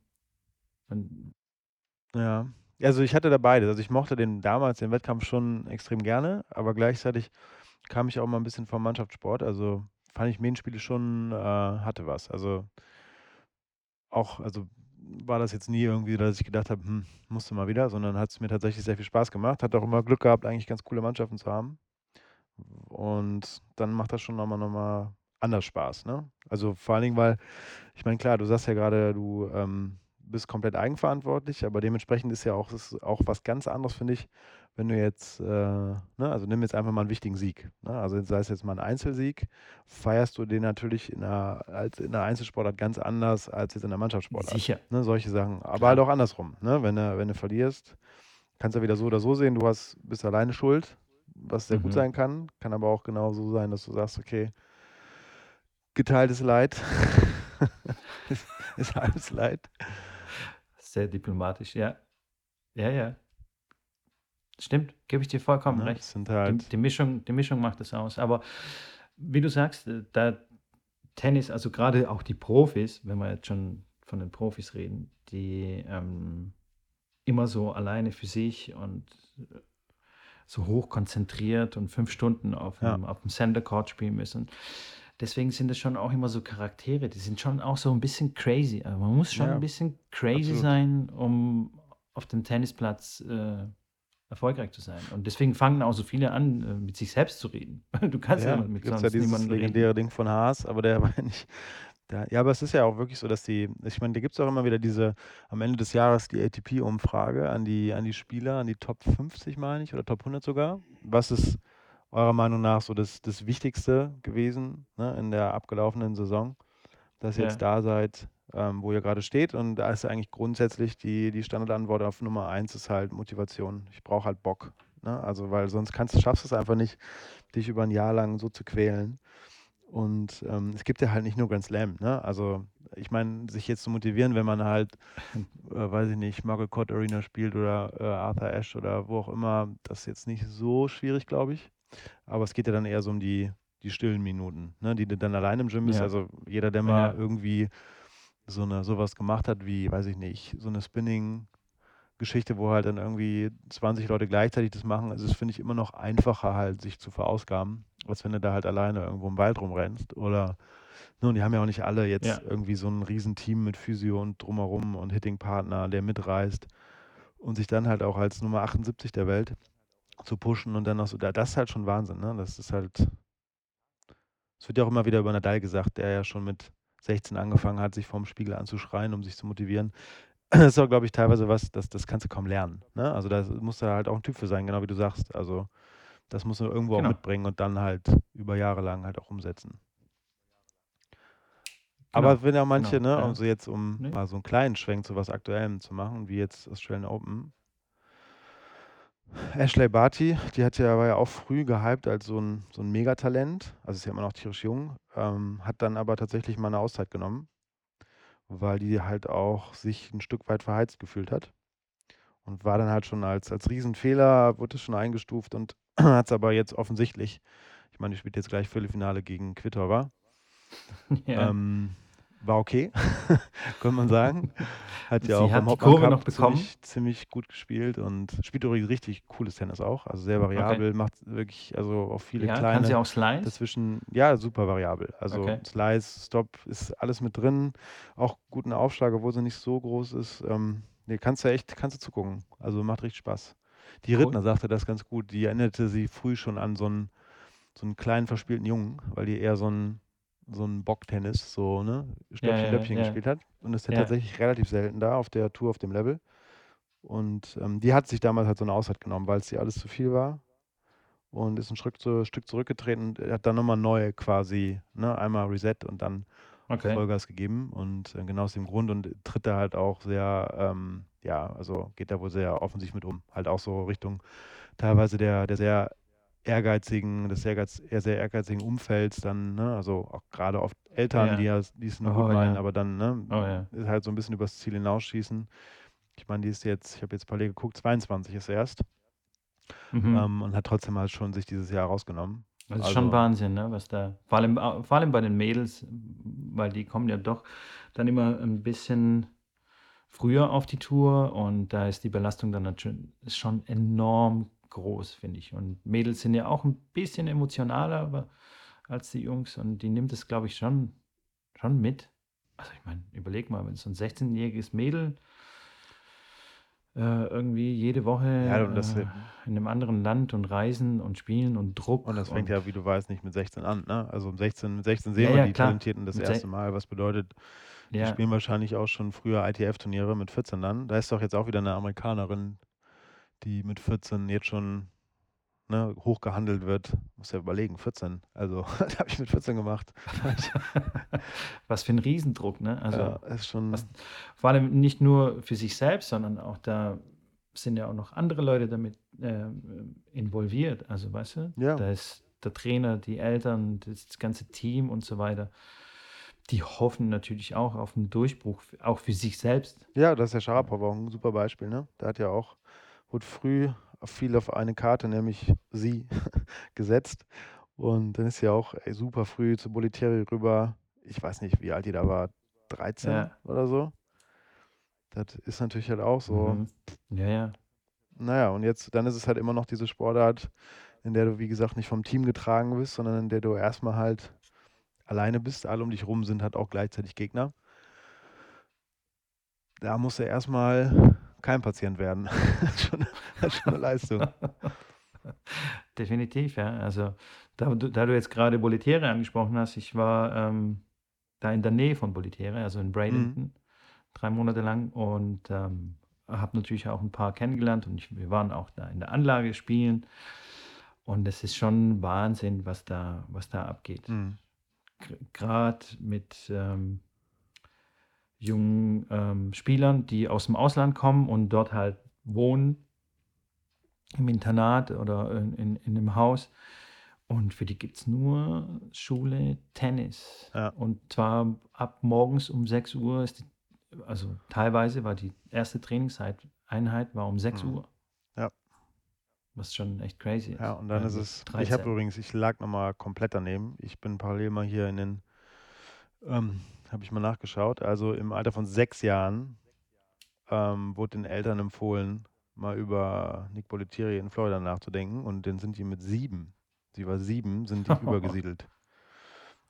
Und Ja. Also, ich hatte da beides. Also, ich mochte den damals den Wettkampf schon extrem gerne, aber gleichzeitig kam ich auch mal 'n bisschen vom Mannschaftssport. Also, fand ich Main-Spiele schon äh, hatte was. Also auch also, war das jetzt nie irgendwie, dass ich gedacht habe: „Hm, musst du mal wieder“, sondern hat's mir tatsächlich sehr viel Spaß gemacht. Hatte auch immer Glück gehabt, eigentlich ganz coole Mannschaften zu haben. Und dann macht das schon noch mal noch mal anders Spaß, ne? Also, vor allen Dingen, weil ich meine, klar, du sagst ja grade, du, ähm, bist komplett eigenverantwortlich, aber dementsprechend ist ja auch ist auch was ganz anderes, finde ich, wenn du jetzt, äh ne, also, nimm jetzt einfach mal 'n wichtigen Sieg, ne? Also, sei es jetzt mal 'n Einzelsieg, feierst du den natürlich in 'ner als in 'ner Einzelsportart ganz anders als jetzt in 'ner Mannschaftssportart, Sicher. ne? Solche Sachen. Aber halt Klar. auch andersrum, ne? Wenn du wenn du verlierst, kannst du wieder so oder so sehen, du hast bist alleine schuld, was sehr gut Mhm. sein kann. Kann aber auch genauso sein, dass du sagst: „Okay“ „geteiltes Leid ist ist halbes Leid.“ Sehr diplomatisch, ja. Ja, ja. Stimmt, gebe ich dir vollkommen Ne? recht. Sind Die halt die Mischung die Mischung macht es aus. Aber wie du sagst, äh, da Tennis also, grade auch die Profis, wenn wir jetzt schon von den Profis reden, die, ähm, immer so alleine für sich und, so hochkonzentriert und 5 Stunden Ja. auf'm auf'm Center Court spielen müssen. Deswegen sind das schon auch immer so Charaktere, die sind schon auch so 'n bisschen crazy. Also, man muss schon Ja, bisschen crazy absolut. sein, um auf dem Tennisplatz, äh, erfolgreich zu sein. Und deswegen fangen auch so viele an, äh, mit sich selbst zu reden. Du kannst ja Ja, mit gibt's ja sonst dieses niemandem reden. legendäre Ding von Haas, aber der war ja nicht da ja, aber es ist ja auch wirklich so, dass die ich meine, da gibt's auch immer wieder diese am Ende des Jahres die ATP-Umfrage an die an die Spieler, an die Top 50, meine ich, oder Top 100 sogar. Was ist eurer Meinung nach so das das Wichtigste gewesen, ne, in der abgelaufenen Saison, dass ihr jetzt Ja. da seid, ähm, wo ihr grade steht? Und da ist eigentlich grundsätzlich die die Standardantwort auf Nummer 1 ist halt Motivation. Ich brauche halt Bock, ne? Also, weil sonst kannst schaffst du's einfach nicht, dich über 'n Jahr lang so zu quälen. Und, ähm, es gibt ja halt nicht nur Grand Slam, ne? Also, ich meine, sich jetzt zu motivieren, wenn man halt, äh, weiß ich nicht, Margaret Court Arena spielt oder, äh, Arthur Ashe oder wo auch immer, das ist jetzt nicht so schwierig, glaube ich. Aber es geht ja dann eher so um die die stillen Minuten, ne, die du dann allein im Gym bist. Ja. Also jeder, der mal Ja. irgendwie so eine sowas gemacht hat, wie, weiß ich nicht, so eine Spinning-Geschichte, wo halt dann irgendwie 20 Leute gleichzeitig das machen, also das finde ich immer noch einfacher halt, sich zu verausgaben, als wenn du da halt alleine irgendwo im Wald rumrennst. Oder, ne, und die haben ja auch nicht alle jetzt Ja. irgendwie so ein Riesenteam mit Physio und drumherum und Hitting-Partner, der mitreist und sich dann halt auch als Nummer 78 der Welt zu pushen und dann noch so, da- das ist halt schon Wahnsinn, ne? Das ist halt, es wird ja auch immer wieder über Nadal gesagt, der ja schon mit 16 angefangen hat, sich vorm Spiegel anzuschreien, um sich zu motivieren. Das ist auch, glaube ich, teilweise was, das, das kannst du kaum lernen. Ne? Also da musst du halt auch ein Typ für sein, genau wie du sagst. Also das musst du irgendwo Genau. auch mitbringen und dann halt über Jahre lang halt auch umsetzen. Genau, Aber wenn ja manche, genau, ne, ja. also jetzt um Nee. mal so einen kleinen Schwenk zu was Aktuellem zu machen, wie jetzt Australian Open. Ashley Barty, die hat ja, war ja auch früh gehypt als so ein, so ein Megatalent, also ist ja immer noch tierisch jung, ähm, hat dann aber tatsächlich mal eine Auszeit genommen, weil die halt auch sich ein Stück weit verheizt gefühlt hat und war dann halt schon als, als Riesenfehler, wurde es schon eingestuft und hat es aber jetzt offensichtlich, ich meine, die spielt jetzt gleich Viertelfinale gegen Kvitova, Ja. ähm, war okay, könnte man sagen. Hat ja Sie auch hat im die Hauptmann Kurve Cup noch bekommen. ziemlich, ziemlich gut gespielt und spielt übrigens richtig cooles Tennis auch. Also sehr variabel, macht wirklich, also auch viele ja, kleine kann sie auch Slice? dazwischen, ja, super variabel. Also Okay. Slice, Stop ist alles mit drin. Auch guten Aufschlag, obwohl sie nicht so groß ist. Ähm, nee, kannst du echt, kannst du zugucken. Also macht richtig Spaß. Die Cool. Rittner sagte das ganz gut. Die erinnerte sie früh schon an so einen, so einen kleinen verspielten Jungen, weil die eher so ein so ein Bocktennis, so, ne, Stöppchen, ja, Löppchen ja. gespielt hat. Und ist ja Ja. tatsächlich relativ selten da auf der Tour, auf dem Level. Und ähm, die hat sich damals halt so eine Auszeit genommen, weil es ihr alles zu viel war. Und ist ein Stück, zu, Stück zurückgetreten und hat dann nochmal neu quasi, ne, einmal Reset und dann Okay. Vollgas gegeben. Und äh, genau aus dem Grund und tritt da halt auch sehr, ähm, ja, also geht da wohl sehr offensiv mit um. Halt auch so Richtung teilweise der, der sehr ehrgeizigen, des sehr, ehrgeiz- eher sehr ehrgeizigen Umfelds dann, ne, also auch gerade oft Eltern, Ja. die es nur Oh, gut meinen, ja. aber dann, ne, Oh ja. ist halt so ein bisschen übers Ziel hinausschießen. Ich meine, die ist jetzt, ich habe jetzt parallel geguckt, 22 ist erst Mhm. ähm, und hat trotzdem halt schon sich dieses Jahr rausgenommen. Das ist schon also- Wahnsinn, ne, was da, vor allem, vor allem bei den Mädels, weil die kommen ja doch dann immer ein bisschen früher auf die Tour und da ist die Belastung dann natürlich schon enorm groß, finde ich. Und Mädels sind ja auch ein bisschen emotionaler aber, als die Jungs und die nimmt es, glaube ich, schon, schon mit. Also ich meine, überleg mal, wenn so ein 16-jähriges Mädel äh, irgendwie jede Woche Ja, das- äh, in einem anderen Land und reisen und spielen und Druck Und das fängt und ja, wie du weißt, nicht mit 16 an. Ne? Also um 16, mit 16 sehen Ja, wir ja, die klar. Talentierten das Mit erste Mal. Was bedeutet, die spielen wahrscheinlich auch schon früher ITF-Turniere mit 14 dann. Da ist doch jetzt auch wieder eine Amerikanerin, die mit 14 jetzt schon ne, hoch gehandelt wird. Muss ja überlegen, 14. Also, das habe ich mit 14 gemacht. was für ein Riesendruck, ne? Also ja, ist schon. was- vor allem nicht nur für sich selbst, sondern auch da sind ja auch noch andere Leute damit äh, involviert. Also weißt du, Ja. da ist der Trainer, die Eltern, das ganze Team und so weiter. Die hoffen natürlich auch auf einen Durchbruch, auch für sich selbst. Ja, das ist ja Sharapova auch ein super Beispiel, ne? Der hat ja auch, wurde früh viel auf eine Karte, nämlich sie, gesetzt. Und dann ist ja auch ey, super früh zu Bolitieri rüber. Ich weiß nicht, wie alt die da war, 13 Ja. oder so. Das ist natürlich halt auch so. Mhm. Ja, ja. Naja, und jetzt, dann ist es halt immer noch diese Sportart, in der du, wie gesagt, nicht vom Team getragen bist, sondern in der du erstmal halt alleine bist. Alle um dich rum sind halt auch gleichzeitig Gegner. Da musst du erstmal kein Patient werden. das, ist schon, schon eine Leistung. Definitiv, ja. Also, da, du- da du jetzt gerade Boletiere angesprochen hast, ich war ähm, da in der Nähe von Boletiere, also in Bradenton, drei Monate lang und ähm, habe natürlich auch ein paar kennengelernt und ich, wir waren auch da in der Anlage spielen. Und es ist schon Wahnsinn, was da, was da abgeht. Mhm. Gerade mit ähm, jungen ähm, Spielern, die aus dem Ausland kommen und dort halt wohnen, im Internat oder in, in, in einem Haus. Und für die gibt es nur Schule, Tennis. Ja. Und zwar ab morgens um 6 Uhr ist die, also teilweise war die erste Trainingseinheit war um 6 Mhm. Uhr. Ja. was schon echt crazy ist. Ja, und dann äh, ist es, ich habe 13. übrigens, ich lag nochmal komplett daneben. Ich bin parallel mal hier in den, ähm, habe ich mal nachgeschaut. Also im Alter von sechs Jahren ähm, wurde den Eltern empfohlen, mal über Nick Bollettieri in Florida nachzudenken. Und dann sind die mit sieben, sie war sieben, sind die übergesiedelt.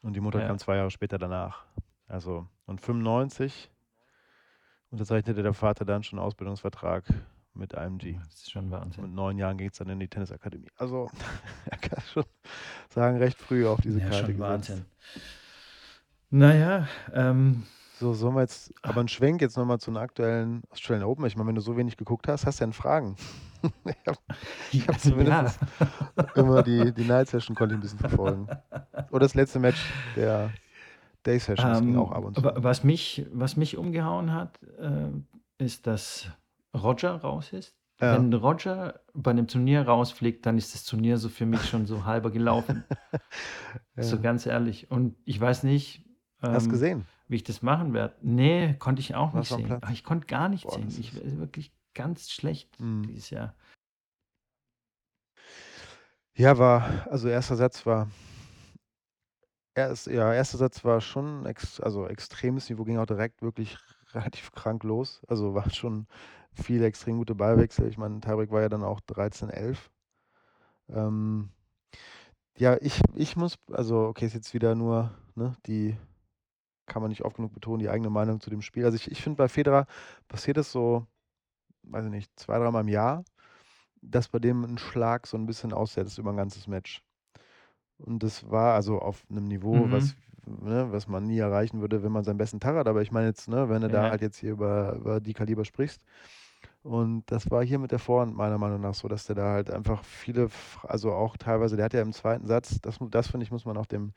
Und die Mutter Ja. kam zwei Jahre später danach. Also, und 95 unterzeichnete der Vater dann schon einen Ausbildungsvertrag mit IMG. Das ist schon Wahnsinn. Mit neun Jahren ging es dann in die Tennisakademie. Also, er kann schon sagen, recht früh auf diese ja, Karte schon gesetzt. Wahnsinn. Naja, ähm, So, sollen wir jetzt, aber ein Schwenk jetzt nochmal zu den aktuellen Australian Open. Ich meine, wenn du so wenig geguckt hast, hast du denn Fragen? ich habe hab zumindest immer die, die Night Session konnte ich ein bisschen verfolgen. Oder das letzte Match der Day Sessions ging Ähm, auch ab und zu. wa- was, mich, was mich umgehauen hat, äh, ist, dass Roger raus ist. Ja. Wenn Roger bei einem Turnier rausfliegt, dann ist das Turnier so für mich schon so halber gelaufen. So Ja. ganz ehrlich. Und ich weiß nicht, Hast ähm, gesehen? wie ich das machen werde. Nee, konnte ich auch nicht sehen. Ah, Ich konnte gar nicht Boah, sehen. Ich ist- war wirklich ganz schlecht Mhm. dieses Jahr. Ja, war, also erster Satz war, erst, ja, erster Satz war schon, ex, also extremes Niveau, ging auch direkt wirklich relativ krank los. Also war schon viele extrem gute Ballwechsel. Ich meine, Tiebreak war ja dann auch 13-11. Ähm, ja, ich, ich muss, also okay, ist jetzt wieder nur, ne, die kann man nicht oft genug betonen, die eigene Meinung zu dem Spiel. Also ich, ich finde bei Federer passiert es so, weiß ich nicht, zwei, dreimal im Jahr, dass bei dem ein Schlag so ein bisschen aussetzt über ein ganzes Match. Und das war also auf einem Niveau, Mhm. was, ne, was man nie erreichen würde, wenn man seinen besten Tag hat. Aber ich meine jetzt, ne, wenn du da Ja. halt jetzt hier über, über die Kaliber sprichst. Und das war hier mit der Vorhand meiner Meinung nach so, dass der da halt einfach viele, also auch teilweise, der hat ja im zweiten Satz, das, das finde ich, muss man auch dem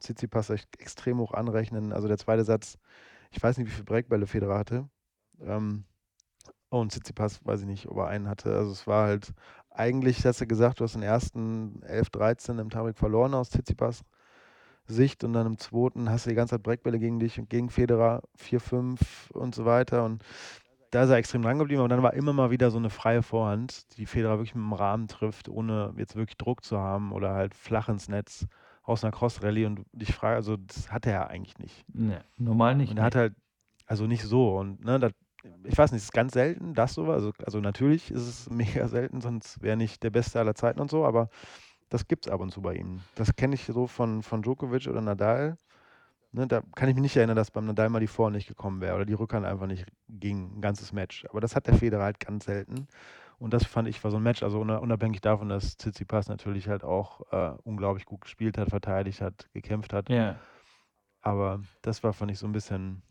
Tsitsipas echt extrem hoch anrechnen. Also der zweite Satz, ich weiß nicht, wie viele Breakbälle Federer hatte. Ähm, oh, und Tsitsipas, weiß ich nicht, ob er einen hatte. Also es war halt, eigentlich hast du gesagt, du hast den ersten 11, 13 im Tabrik verloren aus Tsitsipas Sicht und dann im zweiten hast du die ganze Zeit Breakbälle gegen dich und gegen Federer 4, 5 und so weiter und da ist er extrem dran geblieben, aber dann war immer mal wieder so eine freie Vorhand, die Federer wirklich mit dem Rahmen trifft, ohne jetzt wirklich Druck zu haben oder halt flach ins Netz aus einer Cross-Rallye und ich frage, also das hat er ja eigentlich nicht. Nee, normal nicht. Und er hat nee. halt, also nicht so. Und ne, das, ich weiß nicht, es ist ganz selten, das so. Also, also natürlich ist es mega selten, sonst wäre nicht der Beste aller Zeiten und so, aber das gibt es ab und zu bei ihm. Das kenne ich so von, von Djokovic oder Nadal. Ne, da kann ich mich nicht erinnern, dass beim Nadal mal die Vorhand nicht gekommen wäre oder die Rückhand einfach nicht ging, ein ganzes Match. Aber das hat der Federer halt ganz selten. Und das fand ich war so ein Match, also unab- unabhängig davon, dass Tsitsipas natürlich halt auch äh, unglaublich gut gespielt hat, verteidigt hat, gekämpft hat. Ja, Aber das war, fand ich, so ein bisschen,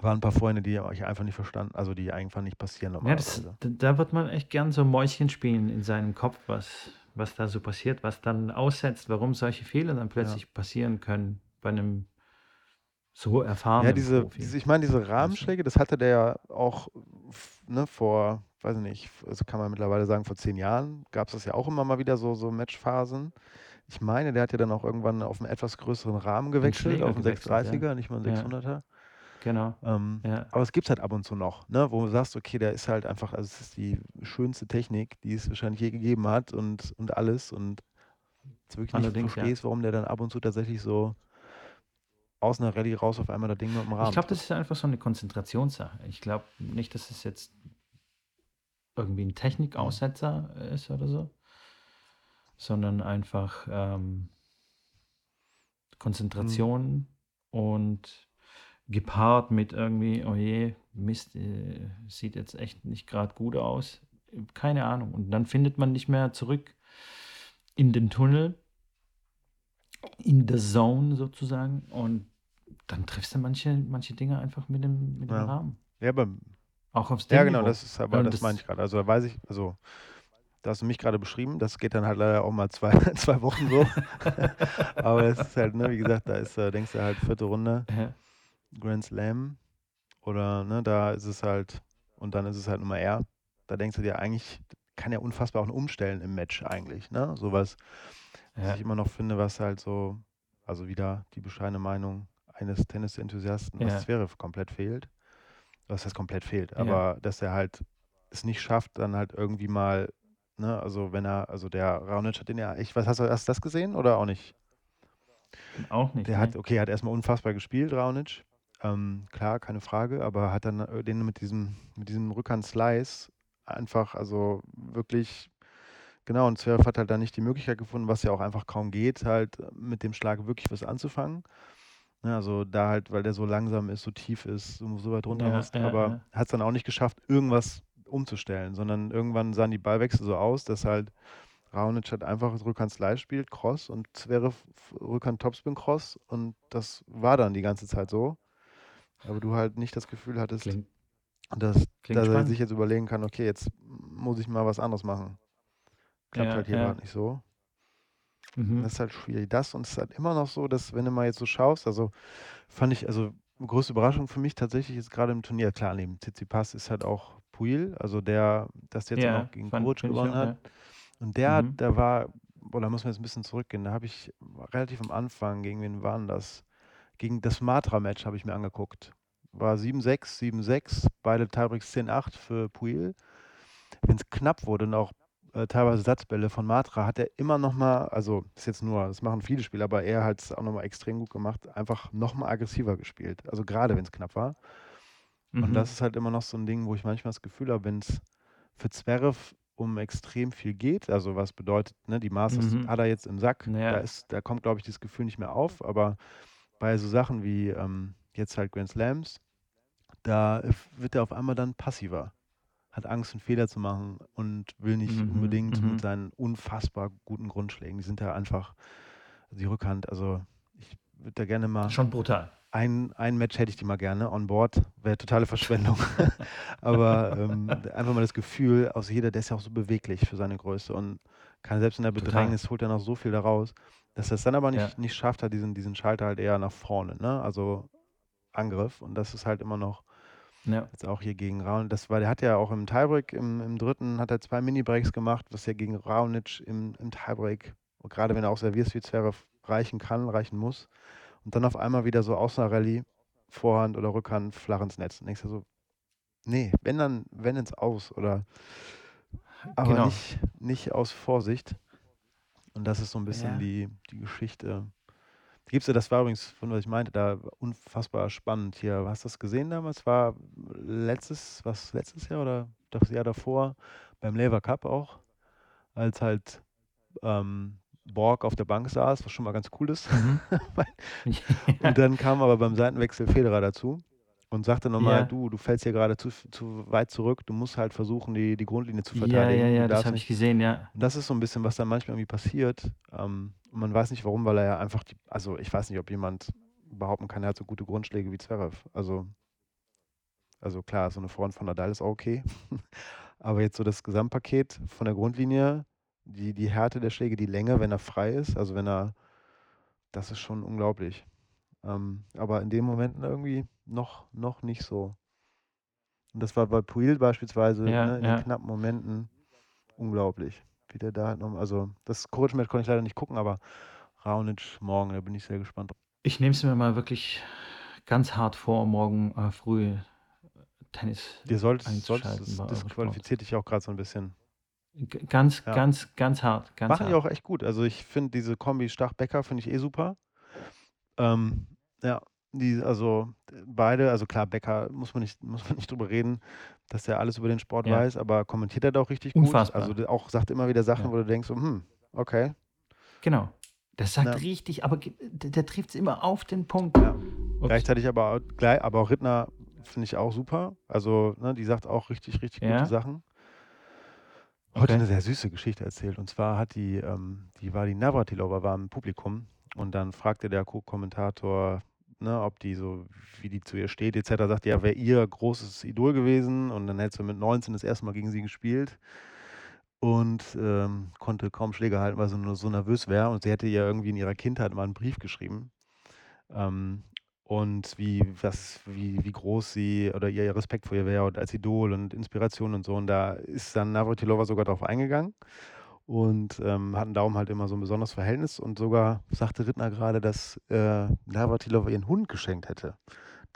waren ein paar Freunde, die ich einfach nicht verstanden, also die einfach nicht passieren ja das, normalerweise. da wird man echt gern so Mäuschen spielen in seinem Kopf, was, was da so passiert, was dann aussetzt, warum solche Fehler dann plötzlich passieren können bei einem so erfahrenen Ja, diese, diese ich meine, diese Rahmenschläge, das hatte der ja auch ne, vor, weiß ich nicht, also kann man mittlerweile sagen, vor zehn Jahren gab es das ja auch immer mal wieder so, so Matchphasen. Ich meine, der hat ja dann auch irgendwann auf einen etwas größeren Rahmen gewechselt, auf einen gewechselt, ja. 630er, nicht mal einen Ja. 600er. Genau. Ähm, Ja. Aber es gibt es halt ab und zu noch, ne, wo du sagst, okay, der ist halt einfach, also es ist die schönste Technik, die es wahrscheinlich je gegeben hat und, und alles. Und jetzt wirklich nicht Allerdings, ja. verstehst, warum der dann ab und zu tatsächlich so aus einer Rallye raus auf einmal das Ding mit dem Rahmen Ich glaube, das ist einfach so eine Konzentrationssache. Ich glaube nicht, dass es jetzt irgendwie ein Technikaussetzer ist oder so, sondern einfach ähm, Konzentration und gepaart mit irgendwie, oh je, Mist, äh, sieht jetzt echt nicht gerade gut aus. Keine Ahnung. Und dann findet man nicht mehr zurück in den Tunnel, in der Zone sozusagen. Und dann triffst du manche, manche Dinge einfach mit dem, mit dem Ja. Rahmen. Ja, aber, Auch aufs ja Ding-Niveau. genau, das ist aber, das, das- meine ich gerade. Also da weiß ich, also da hast du mich gerade beschrieben, das geht dann halt leider auch mal zwei, zwei Wochen so. aber es ist halt, ne, wie gesagt, da ist, denkst du halt vierte Runde. Ja. Grand Slam oder ne, da ist es halt und dann ist es halt Nummer R. Da denkst du dir eigentlich, kann ja unfassbar auch ein Umstellen im Match eigentlich, ne? Sowas, was ich immer noch finde, was halt so, also wieder die bescheidene Meinung eines Tennis-Enthusiasten, was. Zverev komplett fehlt. Was heißt komplett fehlt, aber dass er halt es nicht schafft, dann halt irgendwie mal Ne? Also wenn er, also der Raonic hat den ja, ich weiß, hast du erst das gesehen oder auch nicht? Auch nicht, Der hat, ne? okay, er hat erstmal unfassbar gespielt, Raonic. Ähm, klar, keine Frage, aber hat dann äh, den mit diesem, mit diesem Rückhand-Slice einfach, also wirklich, genau, und Zverev hat halt dann nicht die Möglichkeit gefunden, was ja auch einfach kaum geht, halt mit dem Schlag wirklich was anzufangen. Ne, also da halt, weil der so langsam ist, so tief ist, so, so weit runter Ja, musst, ja, aber ja. hat es dann auch nicht geschafft, irgendwas umzustellen, sondern irgendwann sahen die Ballwechsel so aus, dass halt Raonic hat einfach Rückhand Slice spielt, Cross und Zverev Rückhand Topspin Cross und das war dann die ganze Zeit so. Aber du halt nicht das Gefühl hattest, Klingt, dass, klingt dass er sich jetzt überlegen kann, okay, jetzt muss ich mal was anderes machen. Klappt Ja, halt hier ja. gerade nicht so. Mhm. Das ist halt schwierig. Das und es ist halt immer noch so, dass wenn du mal jetzt so schaust, also fand ich, also größte Überraschung für mich tatsächlich ist gerade im Turnier, klar, neben Tsitsipas ist halt auch Puil, also der das jetzt auch Ja, noch gegen ich gewonnen auch, hat. ja. Und der hat, Mhm. der war, boah, da muss man jetzt ein bisschen zurückgehen, da habe ich relativ am Anfang, gegen wen waren das? Gegen das Matra-Match habe ich mir angeguckt. War 7-6, 7-6, beide Tiebreaks 10-8 für Puil. Wenn es knapp wurde und auch äh, teilweise Satzbälle von Matra, hat er immer noch mal, also ist jetzt nur, das machen viele Spieler, aber er hat es auch noch mal extrem gut gemacht, einfach noch mal aggressiver gespielt. Also gerade wenn es knapp war. Und das Mhm. ist halt immer noch so ein Ding, wo ich manchmal das Gefühl habe, wenn es für Zverev um extrem viel geht, also was bedeutet, ne, die Masters Mhm. hat er jetzt im Sack, da Ja, ist, da kommt, glaube ich, dieses Gefühl nicht mehr auf, aber bei so Sachen wie ähm, jetzt halt Grand Slams, da wird er auf einmal dann passiver. Hat Angst, einen Fehler zu machen und will nicht mhm. unbedingt mit Mhm. seinen unfassbar guten Grundschlägen. Die sind ja einfach, die Rückhand, also ich würde da gerne mal Schon brutal. ein, ein Match hätte ich die mal gerne on board, wäre totale Verschwendung. Aber ähm, einfach mal das Gefühl, aus jeder, der ist ja auch so beweglich für seine Größe und kann selbst in der Total. Bedrängnis holt er noch so viel daraus, dass er es dann aber nicht, Ja. nicht schafft, hat diesen, diesen Schalter halt eher nach vorne, ne? Also Angriff und das ist halt immer noch Ja. jetzt auch hier gegen Raonic. Das war, der hat ja auch im Tiebreak, im, im dritten, hat er zwei Mini-Breaks gemacht, was ja gegen Raonic im, im Tiebreak, gerade wenn er auch serviert wie Zverev, reichen kann, reichen muss. Und dann auf einmal wieder so aus einer Rallye, Vorhand oder Rückhand, flach ins Netz. Und denkst du so, nee, wenn dann, wenn ins Aus oder aber Genau. nicht, nicht aus Vorsicht. Und das ist so ein bisschen Ja. die, die Geschichte. Gibt's ja, das war übrigens, von was ich meinte, da unfassbar spannend hier. Hast du das gesehen damals? War letztes, was letztes Jahr oder das Jahr davor beim Lever Cup auch, als halt ähm, Borg auf der Bank saß, was schon mal ganz cool ist. Mhm. Und dann kam aber beim Seitenwechsel Federer dazu und sagte nochmal, Ja. du, du fällst hier gerade zu, zu weit zurück, du musst halt versuchen, die, die Grundlinie zu Ja, verteidigen. ja, Du ja, das habe ich gesehen, ja. und das ist so ein bisschen, was dann manchmal irgendwie passiert. Ähm, und man weiß nicht warum, weil er ja einfach die, also ich weiß nicht, ob jemand behaupten kann, er hat so gute Grundschläge wie Zverev. Also, also klar, so eine Vorhand von Nadal ist auch okay. Aber jetzt so das Gesamtpaket von der Grundlinie, die, die Härte der Schläge, die Länge, wenn er frei ist, also wenn er, das ist schon unglaublich. Ähm, aber in den Momenten irgendwie noch, noch nicht so. Und das war bei Puil beispielsweise Ja, ne, in ja. den knappen Momenten unglaublich. Wie der da halt noch, also das Coach-Match konnte ich leider nicht gucken, aber Raonic morgen, da bin ich sehr gespannt. Ich nehme es mir mal wirklich ganz hart vor, morgen äh, früh Tennis Dir sollst, einzuschalten sollst bei das Eurosport. disqualifiziert dich auch gerade so ein bisschen. G- Ganz, Ja. ganz, ganz hart. Ganz Machen die hart. auch echt gut. Also ich finde diese Kombi Stach-Becker finde ich eh super. Ähm, ja, die, also beide, also klar, Becker muss man nicht, muss man nicht drüber reden, dass er alles über den Sport Ja. weiß, aber kommentiert er da auch richtig gut. Unfassbar. Also der auch sagt immer wieder Sachen, Ja. wo du denkst, hm, okay. Genau. Der sagt Ja. richtig, aber der, der trifft es immer auf den Punkt. Ja. Gleichzeitig aber aber auch Rittner finde ich auch super. Also, ne, die sagt auch richtig, richtig gute Sachen. Heute Okay. eine sehr süße Geschichte erzählt. Und zwar hat die, ähm, die war die Navratilova war im Publikum und dann fragte der Co-Kommentator, ne, ob die so, wie die zu ihr steht, etc. Sagt, ja, wäre ihr großes Idol gewesen und dann hätte sie mit 19 das erste Mal gegen sie gespielt und ähm, konnte kaum Schläge halten, weil sie nur so nervös wäre. Und sie hätte ihr irgendwie in ihrer Kindheit mal einen Brief geschrieben. Ähm, und wie, was, wie, wie groß sie oder ihr Respekt vor ihr wäre und als Idol und Inspiration und so. Und da ist dann Navratilova sogar drauf eingegangen und ähm, hatten darum halt immer so ein besonderes Verhältnis. Und sogar sagte Rittner gerade, dass äh, Navratilova ihren Hund geschenkt hätte,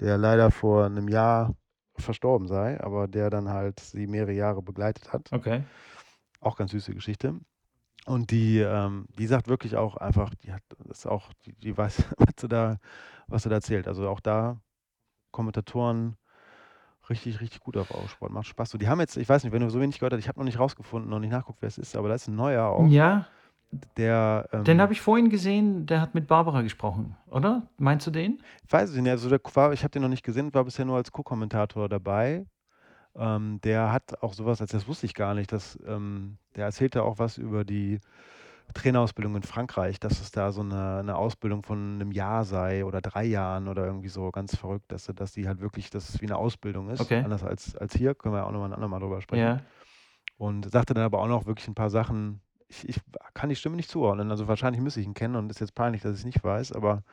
der leider vor einem Jahr verstorben sei, aber der dann halt sie mehrere Jahre begleitet hat. Okay. Auch ganz süße Geschichte. Und die, ähm, die sagt wirklich auch einfach, die hat ist auch, die, die weiß, was sie da, was sie da erzählt. Also auch da Kommentatoren richtig, richtig gut auf Eurosport. Macht Spaß. So, die haben jetzt, ich weiß nicht, wenn du so wenig gehört hast, ich habe noch nicht rausgefunden, noch nicht nachguckt, wer es ist, aber da ist ein neuer auch, Ja, der, den ähm, habe ich vorhin gesehen, der hat mit Barbara gesprochen, oder? Meinst du den? weiß ich nicht, also der war, ich habe den noch nicht gesehen, war bisher nur als Co-Kommentator dabei. Ähm, der hat auch sowas, als das wusste ich gar nicht, dass, ähm, der erzählte auch was über die Trainerausbildung in Frankreich, dass es da so eine, eine Ausbildung von einem Jahr sei oder drei Jahren oder irgendwie so ganz verrückt, dass, dass die halt wirklich, dass es wie eine Ausbildung ist, Okay. anders als, als hier, können wir ja auch nochmal ein andermal drüber sprechen. Ja. Und sagte dann aber auch noch wirklich ein paar Sachen. Ich, ich kann die Stimme nicht zuordnen. Also wahrscheinlich müsste ich ihn kennen und ist jetzt peinlich, dass ich es nicht weiß, aber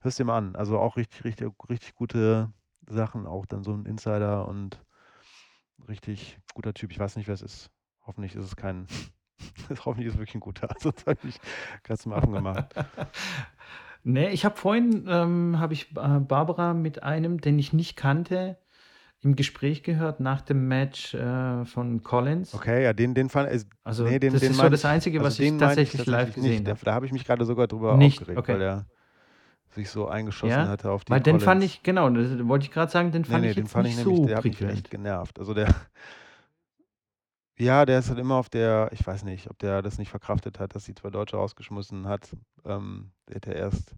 hörst dir mal an. Also auch richtig, richtig, richtig gute Sachen, auch dann so ein Insider und richtig guter Typ. Ich weiß nicht, wer es ist. Hoffentlich ist es kein. hoffentlich ist wirklich ein guter. Sonst habe ich gerade zum Affen gemacht. Nee, ich habe vorhin, ähm, habe ich äh, Barbara mit einem, den ich nicht kannte, im Gespräch gehört nach dem Match äh, von Collins. Okay, ja, den, den fand ich. Also nee, den, das den ist so das ich- Einzige, also was ich den meine tatsächlich live gesehen nicht. Habe. da habe ich mich gerade sogar drüber Nicht? aufgeregt, Okay. weil er sich so eingeschossen Ja? hatte auf die Weil den fand ich, genau, das wollte ich gerade sagen, den Nee, fand nee, ich den fand ich nämlich, so der hat mich echt genervt. Also der, ja, der ist halt immer auf der, ich weiß nicht, ob der das nicht verkraftet hat, dass die zwei Deutsche rausgeschmissen hat. Ähm, der hätte erst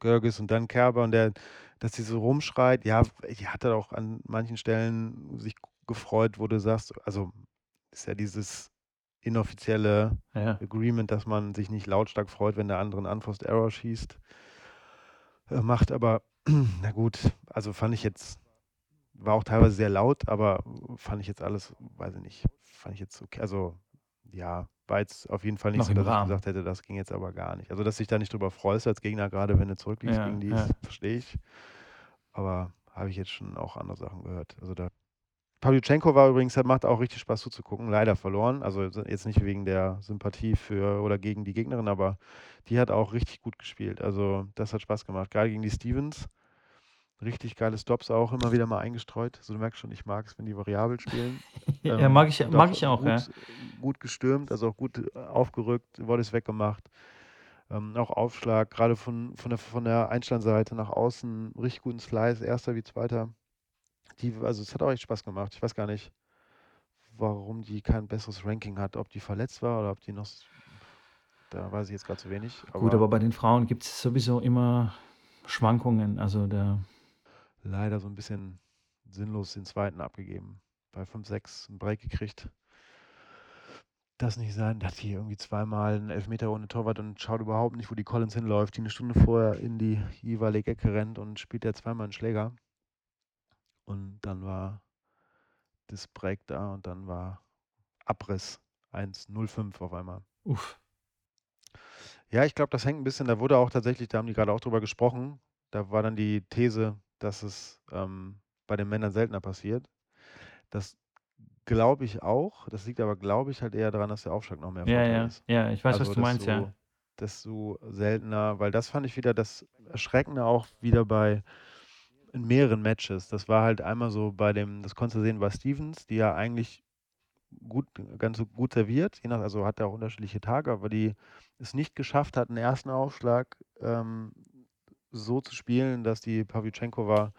Görges und dann Kerber und der, dass sie so rumschreit, ja, die hat er auch an manchen Stellen sich gefreut, wo du sagst, also ist ja dieses inoffizielle Ja. Agreement, dass man sich nicht lautstark freut, wenn der andere einen Unforced Error schießt, äh, macht. Aber na gut, also fand ich jetzt, war auch teilweise sehr laut, aber fand ich jetzt alles, weiß ich nicht, fand ich jetzt okay. Also ja, war jetzt auf jeden Fall nicht Noch so, dass ich Rahmen. gesagt hätte, das ging jetzt aber gar nicht. Also dass dich da nicht drüber freust als Gegner, gerade wenn du zurückliegst Ja, gegen die, ja. verstehe ich. Aber habe ich jetzt schon auch andere Sachen gehört. Also da Pawlutschenko war übrigens, hat- macht auch richtig Spaß zuzugucken, leider verloren. Also jetzt nicht wegen der Sympathie für oder gegen die Gegnerin, aber die hat auch richtig gut gespielt. Also das hat Spaß gemacht. Gerade gegen die Stevens. Richtig geile Stops auch immer wieder mal eingestreut. So du merkst schon, ich mag es, wenn die variabel spielen. Ja, Ähm, mag ich, mag ich auch, gut, ja. gut gestürmt, also auch gut äh, aufgerückt, Volleys weggemacht. Ähm, auch Aufschlag, gerade von, von der, von der Einstandseite nach außen, richtig guten Slice, erster wie zweiter. Die, also es hat auch echt Spaß gemacht. Ich weiß gar nicht, warum die kein besseres Ranking hat, ob die verletzt war oder ob die noch. Da weiß ich jetzt gerade zu wenig. Gut, aber bei den Frauen gibt es sowieso immer Schwankungen. Also der, leider so ein bisschen sinnlos den zweiten abgegeben. Bei 5-6 einen Break gekriegt. Das nicht sein, dass die irgendwie zweimal einen Elfmeter ohne Torwart und schaut überhaupt nicht, wo die Collins hinläuft, die eine Stunde vorher in die jeweilige Ecke rennt und spielt der zweimal einen Schläger. Und dann war das Break da und dann war Abriss 1-0-5 auf einmal. uff. Ja, ich glaube, das hängt ein bisschen, da wurde auch tatsächlich, da haben die gerade auch drüber gesprochen, da war dann die These, dass es ähm, bei den Männern seltener passiert. Das glaube ich auch. Das liegt aber, glaube ich, halt eher daran, dass der Aufschlag noch mehr Ja, ja, ist. ja, ich weiß, Also, was du meinst, ja. Desto seltener, weil das fand ich wieder das Erschreckende auch wieder bei in mehreren Matches. Das war halt einmal so bei dem, das konntest du sehen bei Stevens, die ja eigentlich gut, ganz so gut serviert, je nach, also hat er auch unterschiedliche Tage, aber die es nicht geschafft hat, einen ersten Aufschlag ähm, so zu spielen, dass die Pawlutschenkova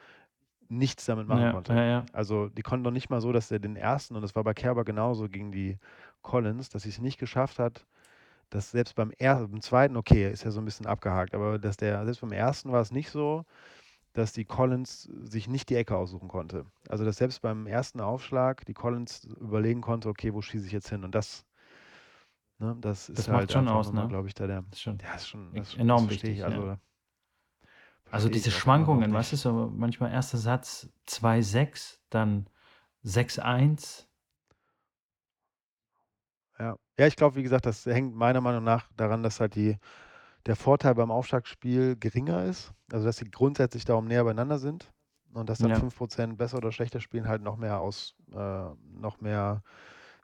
nichts damit machen Ja, konnte. ja, ja. Also die konnten noch nicht mal so, dass er den ersten, und das war bei Kerber genauso gegen die Collins, dass sie es nicht geschafft hat, dass selbst beim, er beim zweiten, okay, ist ja so ein bisschen abgehakt, aber dass der, selbst beim ersten war es nicht so, dass die Collins sich nicht die Ecke aussuchen konnte. Also dass selbst beim ersten Aufschlag die Collins überlegen konnte, okay, wo schieße ich jetzt hin? Und das, ne, das ist Das macht halt schon aus, ne? glaube ich, da der, Das ist schon. ja, ist schon, das, enorm das verstehe ich. wichtig, ja. Also, diese Schwankungen, weißt du, nicht. so manchmal erster Satz 2-6, dann 6-1. Ja, ja ich glaube, wie gesagt, das hängt meiner Meinung nach daran, dass halt die, der Vorteil beim Aufschlagspiel geringer ist. Also dass sie grundsätzlich darum näher beieinander sind und dass dann Ja. 5% besser oder schlechter spielen halt noch mehr aus, äh, noch mehr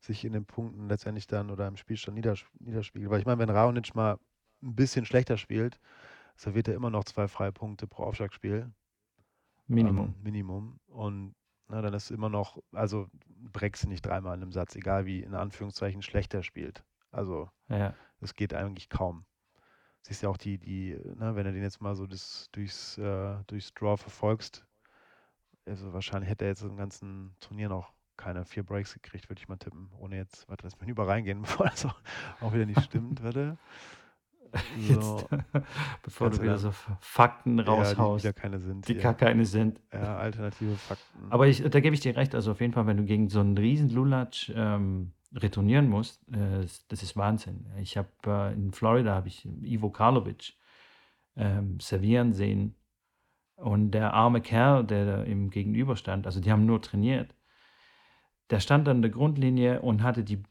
sich in den Punkten letztendlich dann oder im Spielstand nieders niederspiegelt. Weil ich meine, wenn Raonic mal ein bisschen schlechter spielt, serviert er immer noch zwei freie Punkte pro Aufschlagspiel. Minimum. Ähm, Minimum. Und Ne, dann ist immer noch, also du nicht dreimal in einem Satz, egal wie in Anführungszeichen schlechter spielt. Also Ja. das geht eigentlich kaum. Siehst ja auch die, die, ne, wenn du den jetzt mal so das, durchs, äh, durchs Draw verfolgst, also wahrscheinlich hätte er jetzt im ganzen Turnier noch keine vier Breaks gekriegt, würde ich mal tippen. Ohne jetzt, warte, lass mich über reingehen, bevor das auch, auch wieder nicht stimmt, warte. Jetzt, So, bevor kannst du wieder so Fakten ja, die raushaust, keine sind die gar keine sind. Ja, alternative Fakten. Aber ich, da gebe ich dir recht, also auf jeden Fall, wenn du gegen so einen riesen Lulatsch ähm, retournieren musst, äh, das ist Wahnsinn. Ich habe äh, in Florida habe ich Ivo Karlovic ähm, servieren sehen und der arme Kerl, der da ihm gegenüber stand, also die haben nur trainiert, der stand an der Grundlinie und hatte die,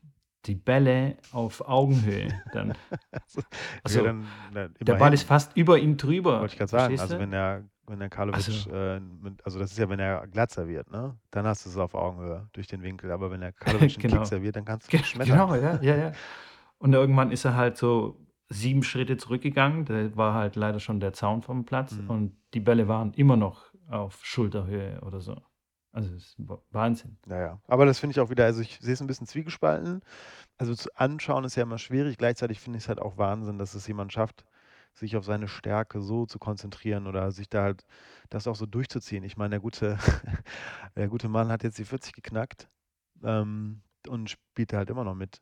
die Bälle auf Augenhöhe. Dann, Also, also dann, na, der Ball ist fast über ihm drüber, wollte ich gerade sagen. Also wenn der, wenn der Karlovic, Also, äh, also das ist ja, wenn er glatt serviert, ne? Dann hast du es auf Augenhöhe durch den Winkel. Aber wenn der Karlovic einen Kick genau. serviert, dann kannst du ihn schmettern. Genau, ja, ja, ja. Und irgendwann ist er halt so sieben Schritte zurückgegangen. Da war halt leider schon der Zaun vom Platz Mhm. und die Bälle waren immer noch auf Schulterhöhe oder so. Also es ist wa- Wahnsinn. Naja, aber das finde ich auch wieder, also ich sehe es ein bisschen zwiegespalten. Also zu anschauen ist ja immer schwierig. Gleichzeitig finde ich es halt auch Wahnsinn, dass es jemand schafft, sich auf seine Stärke so zu konzentrieren oder sich da halt das auch so durchzuziehen. Ich meine, der gute, der gute Mann hat jetzt die 40 geknackt ähm, und spielt da halt immer noch mit.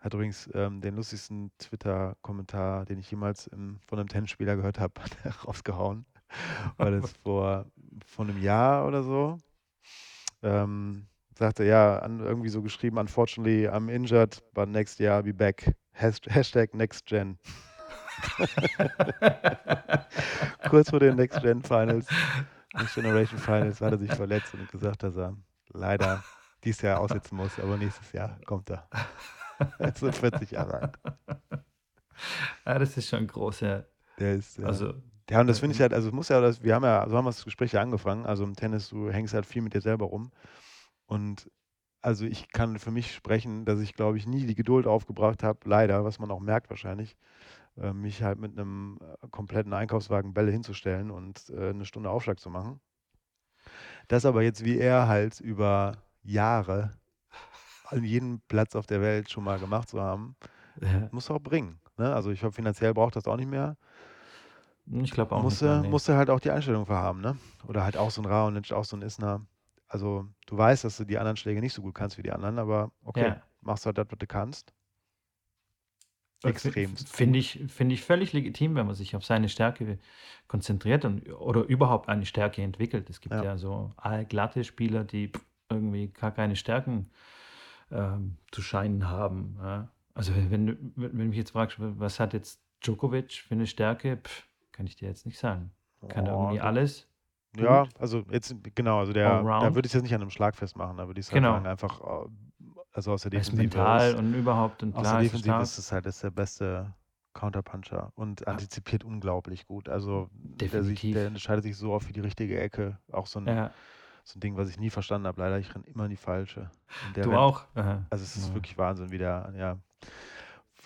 Hat übrigens ähm, den lustigsten Twitter-Kommentar, den ich jemals im, von einem Tennisspieler gehört habe, rausgehauen. War das vor, vor einem Jahr oder so? Ähm, sagte, ja, an, irgendwie so geschrieben, unfortunately, I'm injured, but next year I'll be back. Hasht- Hashtag Next Gen. Kurz vor den Next Gen Finals, Next Generation Finals, hat er sich verletzt und gesagt, dass er leider dieses Jahr aussetzen muss, aber nächstes Jahr kommt er. Jetzt sind 40 Jahre alt. Ja, das ist schon groß, ja. Der ist, ja. Also, Ja, und das finde ich äh, halt, also es muss ja, das, wir haben ja, so haben wir das Gespräch ja angefangen, also im Tennis, du hängst halt viel mit dir selber rum. Und also ich kann für mich sprechen, dass ich, glaube ich, nie die Geduld aufgebracht habe, leider, was man auch merkt wahrscheinlich, äh, mich halt mit einem äh, kompletten Einkaufswagen Bälle hinzustellen und äh, eine Stunde Aufschlag zu machen. Das aber jetzt wie er halt über Jahre an jedem Platz auf der Welt schon mal gemacht zu haben, ja, muss auch bringen. Ne? Also ich glaube, finanziell braucht das auch nicht mehr. Ich glaube auch nicht Musste, mehr, nee. musste halt auch die Einstellung für haben, ne? Oder halt auch so ein Raonic, auch so ein Isner. Also du weißt, dass du die anderen Schläge nicht so gut kannst wie die anderen, aber okay, Ja. machst halt das, was du kannst. Extremst Finde ich, finde ich völlig legitim, wenn man sich auf seine Stärke konzentriert und, oder überhaupt eine Stärke entwickelt. Es gibt Ja. ja so allglatte Spieler, die irgendwie gar keine Stärken ähm, zu scheinen haben. Ja. Also wenn, du- wenn wenn du mich jetzt fragst, was hat jetzt Djokovic für eine Stärke, pff, kann ich dir jetzt nicht sagen. Kann er Oh, irgendwie alles? Ja, Gut. also jetzt, genau, also der, da würde ich es jetzt nicht an einem Schlag festmachen, da würde ich es halt Genau. sagen, einfach, äh, also aus der Er Defensive mental ist, und überhaupt und aus klar der ist er Defensive ist es halt ist der beste Counterpuncher und Ah, antizipiert unglaublich gut. Also der sich, der entscheidet sich so oft für die richtige Ecke. Auch so ein, Ja, so ein Ding, was ich nie verstanden habe, leider, ich renne immer in die falsche. Der du rennt auch? Aha. Also es ist Ja. wirklich Wahnsinn, wie der, ja,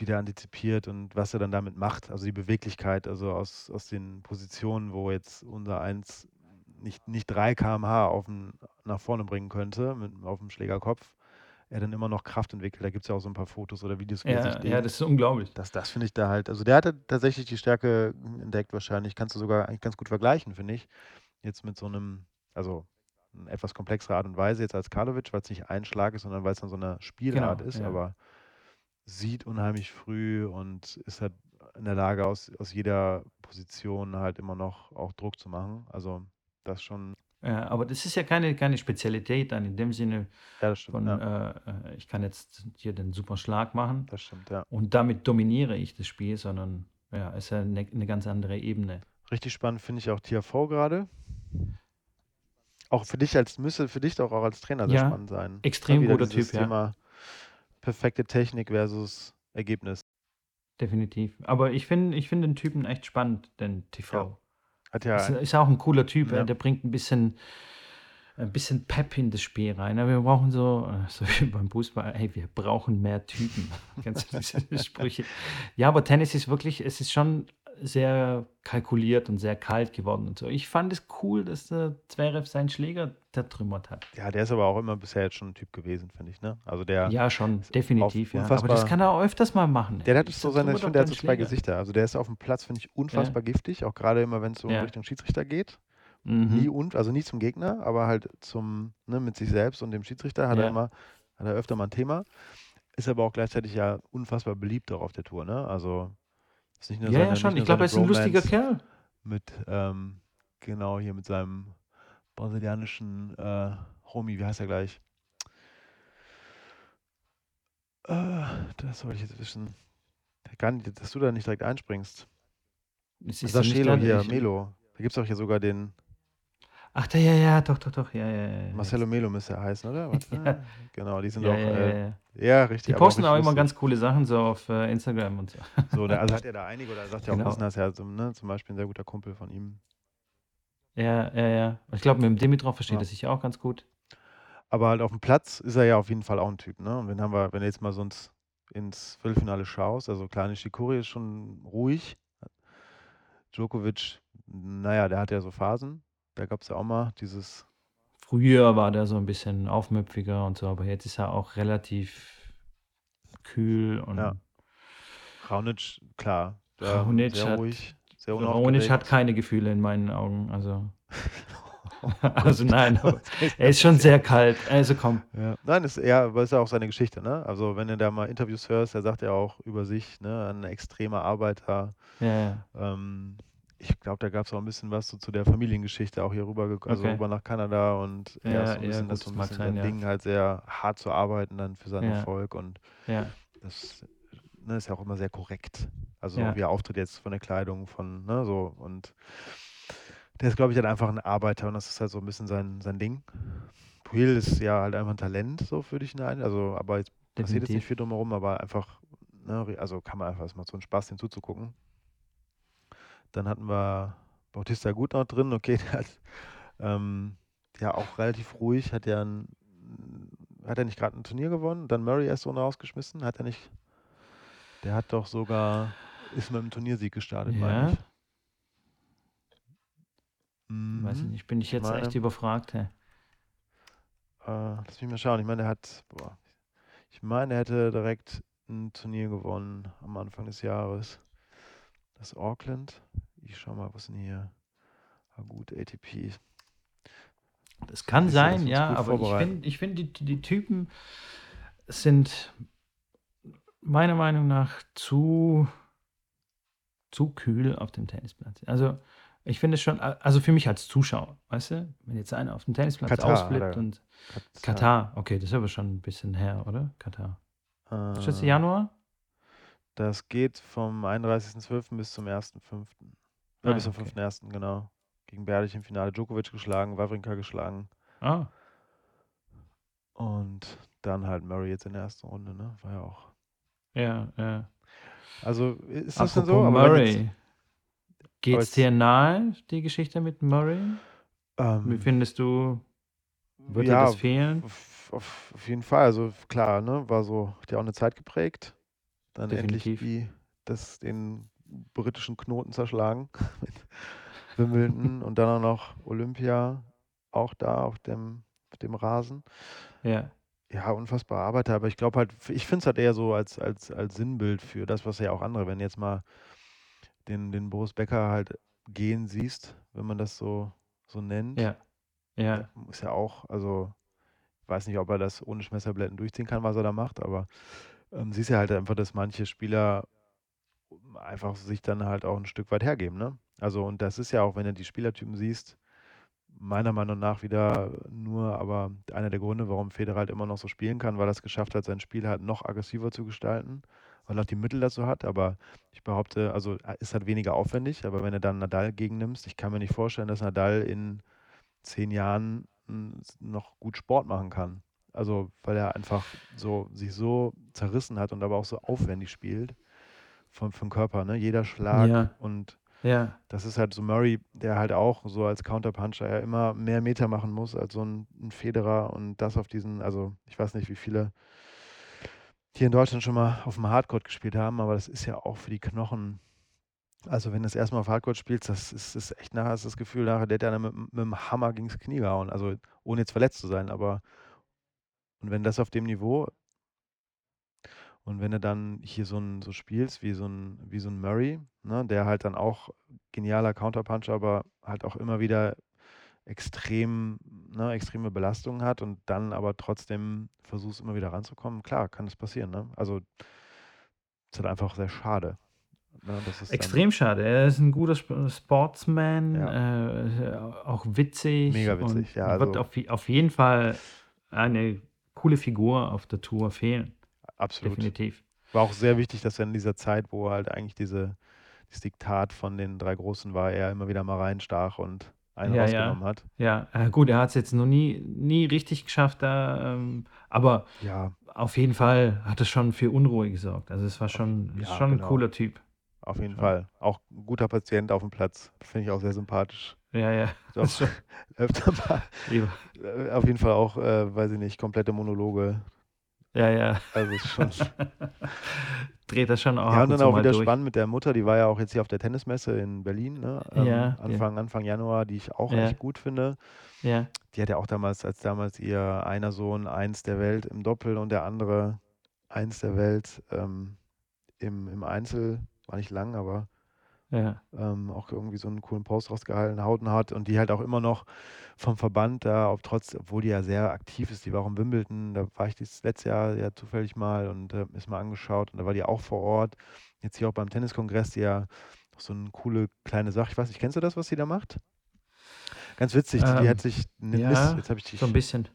wie der antizipiert und was er dann damit macht. Also die Beweglichkeit, also aus, aus den Positionen, wo jetzt unser Eins nicht, nicht 3 km/h auf den, nach vorne bringen könnte, mit, auf dem Schlägerkopf, er dann immer noch Kraft entwickelt. Da gibt es ja auch so ein paar Fotos oder Videos, Ja, ja, das ist unglaublich. Das, das finde ich da halt, also der hatte tatsächlich die Stärke entdeckt wahrscheinlich. Kannst du sogar eigentlich ganz gut vergleichen, finde ich. Jetzt mit so einem, also eine etwas komplexere Art und Weise jetzt als Karlovic, weil es nicht ein Schlag ist, sondern weil es dann so eine Spielart Genau, ist, ja. aber sieht unheimlich früh und ist halt in der Lage, aus, aus jeder Position halt immer noch auch Druck zu machen. Also das schon, Ja, aber das ist ja keine, keine Spezialität dann in dem Sinne ja, stimmt, von, ja, äh, äh, ich kann jetzt hier den super Schlag machen das stimmt, ja. und damit dominiere ich das Spiel, sondern ja, ist ja eine, eine ganz andere Ebene. Richtig spannend finde ich auch THV gerade. Auch für dich als, müsste für dich doch auch als Trainer sehr Ja, spannend sein. Extrem guter Typ, ja, Thema perfekte Technik versus Ergebnis. definitiv. Aber ich finde ich find den Typen echt spannend, den Ja, TV. hat ja, Ist, ist auch ein cooler Typ, äh, ja, der bringt ein bisschen, ein bisschen Pep in das Spiel rein. Aber Wir brauchen so, äh, so wie beim Fußball, hey, wir brauchen mehr Typen. Du diese Sprüche? Ja, aber Tennis ist wirklich, es ist schon sehr kalkuliert und sehr kalt geworden und so. Ich fand es cool, dass der Zverev seinen Schläger zertrümmert hat. Ja, der ist aber auch immer bisher jetzt schon ein Typ gewesen, finde ich, ne? Also der Ja, schon, definitiv, ja. Aber das kann er auch öfters mal machen. Der hat Ich so seine, ich finde, der hat so zwei. Gesichter. Also der ist auf dem Platz, finde ich, Ja, unfassbar giftig, auch gerade immer, wenn es so in ja. Richtung Schiedsrichter geht. Nie Mhm. und, also nie zum Gegner, aber halt zum, ne, mit sich selbst und dem Schiedsrichter hat er Ja. immer, hat er öfter mal ein Thema. Ist aber auch gleichzeitig ja unfassbar beliebt auch auf der Tour, ne? Also ist nicht nur Ja, seine, ja, schon. nicht nur Ich glaube, er ist ein lustiger Bromance Kerl. mit, ähm, genau hier mit seinem brasilianischen äh, Homie, wie heißt er gleich? Äh, das wollte ich jetzt wissen. Gar nicht, dass du da nicht direkt einspringst. Es ist Sachelo hier, Melo. Da gibt es auch hier sogar den ach, da, ja, ja, doch, doch, doch, ja, ja, ja. Marcelo. Melo müsste er heißen, oder? Warte. Ja, Genau, die sind ja, auch, ja, äh, ja. Die richtig, auch posten auch richtig immer ganz coole Sachen so auf äh, Instagram und so. So, der, also hat er da einige, oder er sagt ja auch, Genau. Wisner ist ja so, ne, zum Beispiel ein sehr guter Kumpel von ihm. Ja, ja, ja. Ich glaube, mit dem Dimitrov versteht Ja. er sich auch ganz gut. Aber halt auf dem Platz ist er ja auf jeden Fall auch ein Typ, ne? Und wenn haben wir, wenn du jetzt mal sonst ins Viertelfinale schaust, also klar, Nishikori ist schon ruhig. Djokovic, naja, der hat ja so Phasen. Da gab es ja auch mal dieses, Früher war der so ein bisschen aufmüpfiger und so, aber jetzt ist er auch relativ kühl und ja, Raonic, klar, Raonic sehr hat, ruhig, sehr Raonic hat keine Gefühle in meinen Augen. Also, also nein, er ist schon sehr kalt. Also komm. Ja. Nein, ist ja, aber ist ja auch seine Geschichte, ne? Also wenn du da mal Interviews hörst, er sagt ja auch über sich, ne, ein extremer Arbeiter. Ja, ja. Ähm, ich glaube, da gab es auch ein bisschen was so zu der Familiengeschichte, auch hier rüber, also Okay. rüber nach Kanada und ist Ja, so ein ja, bisschen, das gut, so das ein bisschen sein, ja. Ding, halt sehr hart zu arbeiten dann für seinen Ja, Erfolg und ja, das ne, ist ja auch immer sehr korrekt. Also ja, wie er auftritt jetzt von der Kleidung, von, ne, so und der ist, glaube ich, halt einfach ein Arbeiter und das ist halt so ein bisschen sein, sein Ding. Puil ist ja halt einfach ein Talent, so würde ich nein. Also, aber jetzt passiert jetzt nicht viel drumherum, aber einfach, ne, also kann man einfach, es macht so einen Spaß, den zuzugucken. Dann hatten wir Bautista Gut noch drin, okay, der hat ähm, ja auch relativ ruhig, hat ja ein, hat er nicht gerade ein Turnier gewonnen, dann Murray erst so rausgeschmissen, hat er nicht, der hat doch sogar, ist mit einem Turniersieg gestartet, meine Ja, ich. weiß ich Mhm. nicht, bin ich jetzt echt meine, überfragt. Hä? äh, lass mich mal schauen, ich meine, der hat, boah, ich meine, er hätte direkt ein Turnier gewonnen am Anfang des Jahres. Das Auckland. Ich schau mal, was denn hier? Ah, gut, ATP. Das kann das sein, ja, aber ich finde, ich find, die, die Typen sind meiner Meinung nach zu, zu kühl auf dem Tennisplatz. Also ich finde es schon, also für mich als Zuschauer, weißt du, wenn jetzt einer auf dem Tennisplatz Katar ausflippt er. und Katar. Katar, okay, das ist aber schon ein bisschen her, oder? Katar. Ist das Äh, Januar? das geht vom 31.12. bis zum 1.5. Ah, bis ja, zum okay. 5.1., genau. Gegen Berdych im Finale Djokovic geschlagen, Wawrinka geschlagen Ah, und dann halt Murray jetzt in der ersten Runde, ne? War ja auch. ja, ja. Also ist das denn Apropos so? Aber Murray, geht's jetzt, dir nahe, die Geschichte mit Murray? Wie ähm, findest du, wird dir das ja, fehlen? auf, auf, jeden Fall. Also klar, ne? War so, hat ja auch eine Zeit geprägt. Dann endlich Definitiv. die, das, den britischen Knoten zerschlagen mit Wimbledon und dann auch noch Olympia, auch da auf dem, auf dem Rasen. Ja, Ja, unfassbar Arbeiter, aber ich glaube halt, ich finde es halt eher so als, als, als Sinnbild für das, was ja auch andere, wenn jetzt mal den, den Boris Becker halt gehen siehst, wenn man das so, so nennt, ja, ja, ist ja auch, also ich weiß nicht, ob er das ohne Schmerztabletten durchziehen kann, was er da macht, aber ähm, siehst ja halt einfach, dass manche Spieler einfach sich dann halt auch ein Stück weit hergeben, ne? Also und das ist ja auch, wenn du die Spielertypen siehst, meiner Meinung nach wieder nur, aber einer der Gründe, warum Federer halt immer noch so spielen kann, weil er es geschafft hat, sein Spiel halt noch aggressiver zu gestalten, weil er auch die Mittel dazu hat. Aber ich behaupte, also ist halt weniger aufwendig, aber wenn du dann Nadal gegennimmst, ich kann mir nicht vorstellen, dass Nadal in zehn Jahren s- noch gut Sport machen kann. Also, weil er einfach so sich so zerrissen hat und aber auch so aufwendig spielt vom, vom Körper, ne? Jeder Schlag ja, und ja, das ist halt so Murray, der halt auch so als Counterpuncher ja immer mehr Meter machen muss als so ein, ein Federer und das auf diesen, also ich weiß nicht, wie viele hier in Deutschland schon mal auf dem Hardcourt gespielt haben, aber das ist ja auch für die Knochen Also, wenn du das erste Mal auf Hardcore spielst, das ist ist echt nachher du das Gefühl, nachher der hat einer mit mit dem Hammer gegens Knie gehauen. Also, ohne jetzt verletzt zu sein, aber und wenn das auf dem Niveau und wenn du dann hier so 'n so spielst wie so 'n wie so 'n Murray, ne, der halt dann auch genialer Counterpuncher, aber halt auch immer wieder extrem ne, extreme Belastungen hat und dann aber trotzdem versuchst, immer wieder ranzukommen. Klar, kann das passieren, ne? Also ist halt einfach sehr schade, ne, Extrem schade. Er ist 'n guter Sp Sportsman, Ja. äh, auch witzig Mega witzig, ja, wird also auf je auf jeden Fall eine coole Figur auf der Tour fehlen. Absolut. Definitiv. War auch sehr wichtig, dass er in dieser Zeit, wo halt eigentlich diese dieses Diktat von den 3 Großen war, er immer wieder mal reinstach und einen Ja, rausgenommen ja. hat. Ja, äh, gut, er hat's jetzt noch nie nie richtig geschafft da, ähm, aber Ja. auf jeden Fall hat es schon für Unruhe gesorgt. Also, es war Auf schon ist ja, schon genau. cooler Typ. Auf jeden Schon. Fall. Auch 'n guter Patient aufm Platz. Finde ich auch sehr sympathisch. Ja, ja, Doch öfter mal äh, auf jeden Fall auch, äh, weiß ich nicht, komplette Monologe. Ja, ja. Also, ist schon Dreht er schon auch Ja, und dann auch wieder durch. spannend mit der Mutter, die war ja auch jetzt hier auf der Tennismesse in Berlin, ne, ähm, Ja, ja. Anfang Anfang Januar, die ich auch Ja. echt gut finde. Ja. Die hat ja auch damals als damals ihr einer Sohn Eins der Welt im Doppel und der andere Eins der Welt, ähm, im im Einzel war nicht lang, aber Ja. ähm, auch irgendwie so 'n coolen Post rausgehalten hauten hat und die halt auch immer noch vom Verband da, ob trotz obwohl die ja sehr aktiv ist, die war auch in Wimbledon, da war ich das letzte Jahr ja zufällig mal und, äh, mir's mal angeschaut und da war die auch vor Ort. Jetzt hier auch beim Tenniskongress, die ja so 'ne coole kleine Sache ich weiß nicht, kennst du das, was sie da macht? Ganz witzig, die die hat Ähm, sich 'ne ja, jetzt habe ich so 'n dich bisschen.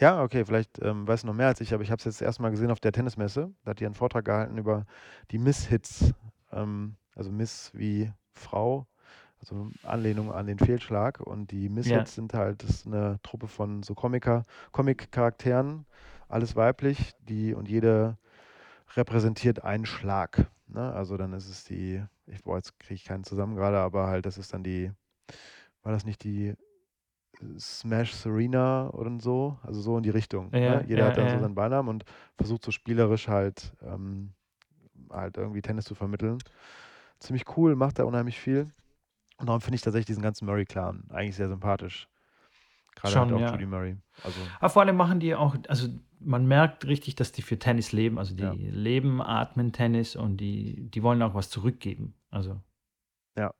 ja, okay, vielleicht, ähm, weißt du noch mehr als ich, aber ich habe es jetzt das erste Mal gesehen auf der Tennismesse. Da hat die einen Vortrag gehalten über die Miss-Hits, ähm, also Miss wie Frau, also Anlehnung an den Fehlschlag und die Ja. Miss-Hits sind halt das ist 'ne Truppe von so Comiker Comic-Charakteren, alles weiblich, die und jede repräsentiert einen Schlag, ne? Also, dann ist es die ich boah, jetzt kriege ich keinen zusammen grade, aber halt das ist dann die war das nicht die Smash Serena oder so? Also, so in die Richtung, Ja, ne? Jeder ja, hat dann so ja. seinen Beinamen und versucht so spielerisch halt ähm, halt irgendwie Tennis zu vermitteln. Ziemlich cool, macht da unheimlich viel. Und darum finde ich tatsächlich diesen ganzen Murray-Clan eigentlich sehr sympathisch. Halt Schon, auch ja. Judy Murray. Also Aber vor allem machen die auch also, man merkt richtig, dass die für Tennis leben. Also, die Ja. leben, atmen Tennis und die die wollen auch was zurückgeben. Also Ja.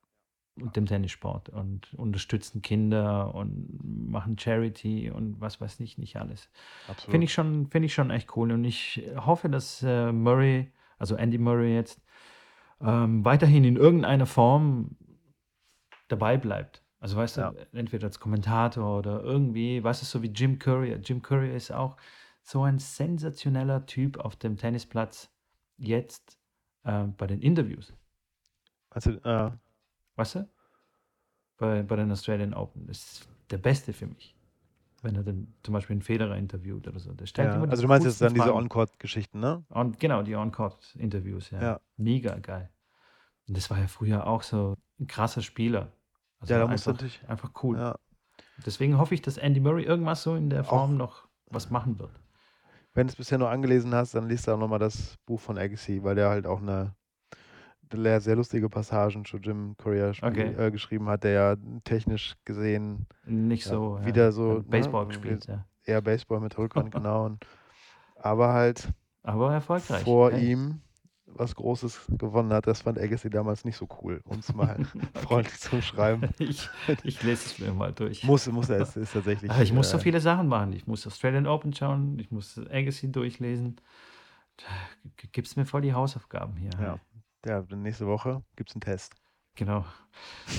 dem Tennissport und unterstützen Kinder und machen Charity und was weiß ich nicht alles. Finde ich schon finde ich schon echt cool und ich hoffe, dass, äh, Murray, also Andy Murray jetzt, ähm, weiterhin in irgendeiner Form dabei bleibt. Also, weißt Ja. du, entweder als Kommentator oder irgendwie, weißt du, so wie Jim Courier. Jim Courier ist auch so ein sensationeller Typ auf dem Tennisplatz jetzt, äh, bei den Interviews. Also, äh Weißt du? Bei bei den Australian Open. Das ist der Beste für mich. Wenn er dann zum Beispiel 'n Federer interviewt oder so. Der stellt Ja, immer also du meinst jetzt dann diese Fragen. On-Court-Geschichten, ne? On genau, die On-Court-Interviews, ja. Ja. Mega geil. Und das war ja früher auch so 'n krasser Spieler. Also, Ja, da musst du einfach natürlich einfach cool. ja. Deswegen hoffe ich, dass Andy Murray irgendwas so in der Auch Form noch was machen wird. Wenn du's bisher nur angelesen hast, dann liest du auch noch mal das Buch von Agassi, weil der halt auch 'ne der sehr lustige Passagen zu Jim Courier Okay. äh, geschrieben hat, der ja technisch gesehen, Nicht ja, so, ja, wieder so, äh, Baseball ne, gespielt, ja. eher Baseball mit Rückhand, genau und aber halt Aber erfolgreich, vor hey. ihm was Großes gewonnen hat. Das fand Agassi damals nicht so cool, um's mal Okay. freundlich zu umschreiben. Ich ich lese es mir mal durch. Muss muss er, es ist tatsächlich, ich muss so äh viele Sachen machen. Ich muss Australian Open schauen, ich muss Agassi durchlesen. Da g gibst mir voll die Hausaufgaben hier, Ja. Ja, nächste Woche gibt's 'n Test. Genau.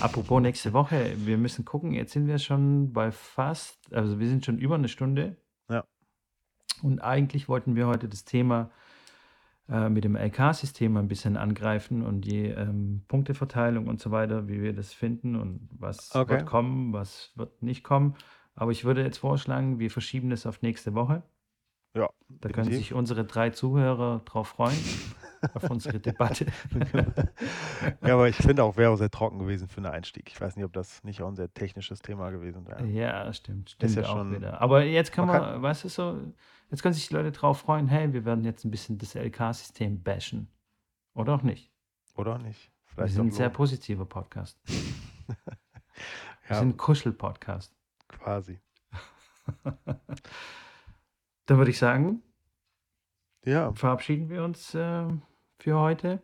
Apropos nächste Woche, wir müssen gucken, jetzt sind wir schon bei fast also, wir sind schon über 'ne Stunde. Ja. Und eigentlich wollten wir heute das Thema, äh, mit dem LK-System ein bisschen angreifen und die, ähm, Punkteverteilung und so weiter, wie wir das finden und was Okay. wird kommen, was wird nicht kommen. Aber ich würde jetzt vorschlagen, wir verschieben das auf nächste Woche. Ja, Da können sich unsere 3 Zuhörer drauf freuen, auf unsere Debatte. Ja, aber ich finde auch, wäre auch sehr trocken gewesen für 'n Einstieg. Ich weiß nicht, ob das nicht auch 'n sehr technisches Thema gewesen wäre. Ja, stimmt, Ist stimmt ja auch schon wieder. Aber jetzt kann man man kann weißt du so, jetzt können sich die Leute drauf freuen: „Hey, wir werden jetzt 'n bisschen das LK-System bashen.“ Oder auch nicht. Oder auch nicht. Wir vielleicht sind auch ein sehr positiver Podcast. Wir Ja, sind ein Kuschel-Podcast. quasi. Dann würde ich sagen, Ja, verabschieden wir uns äh, für heute.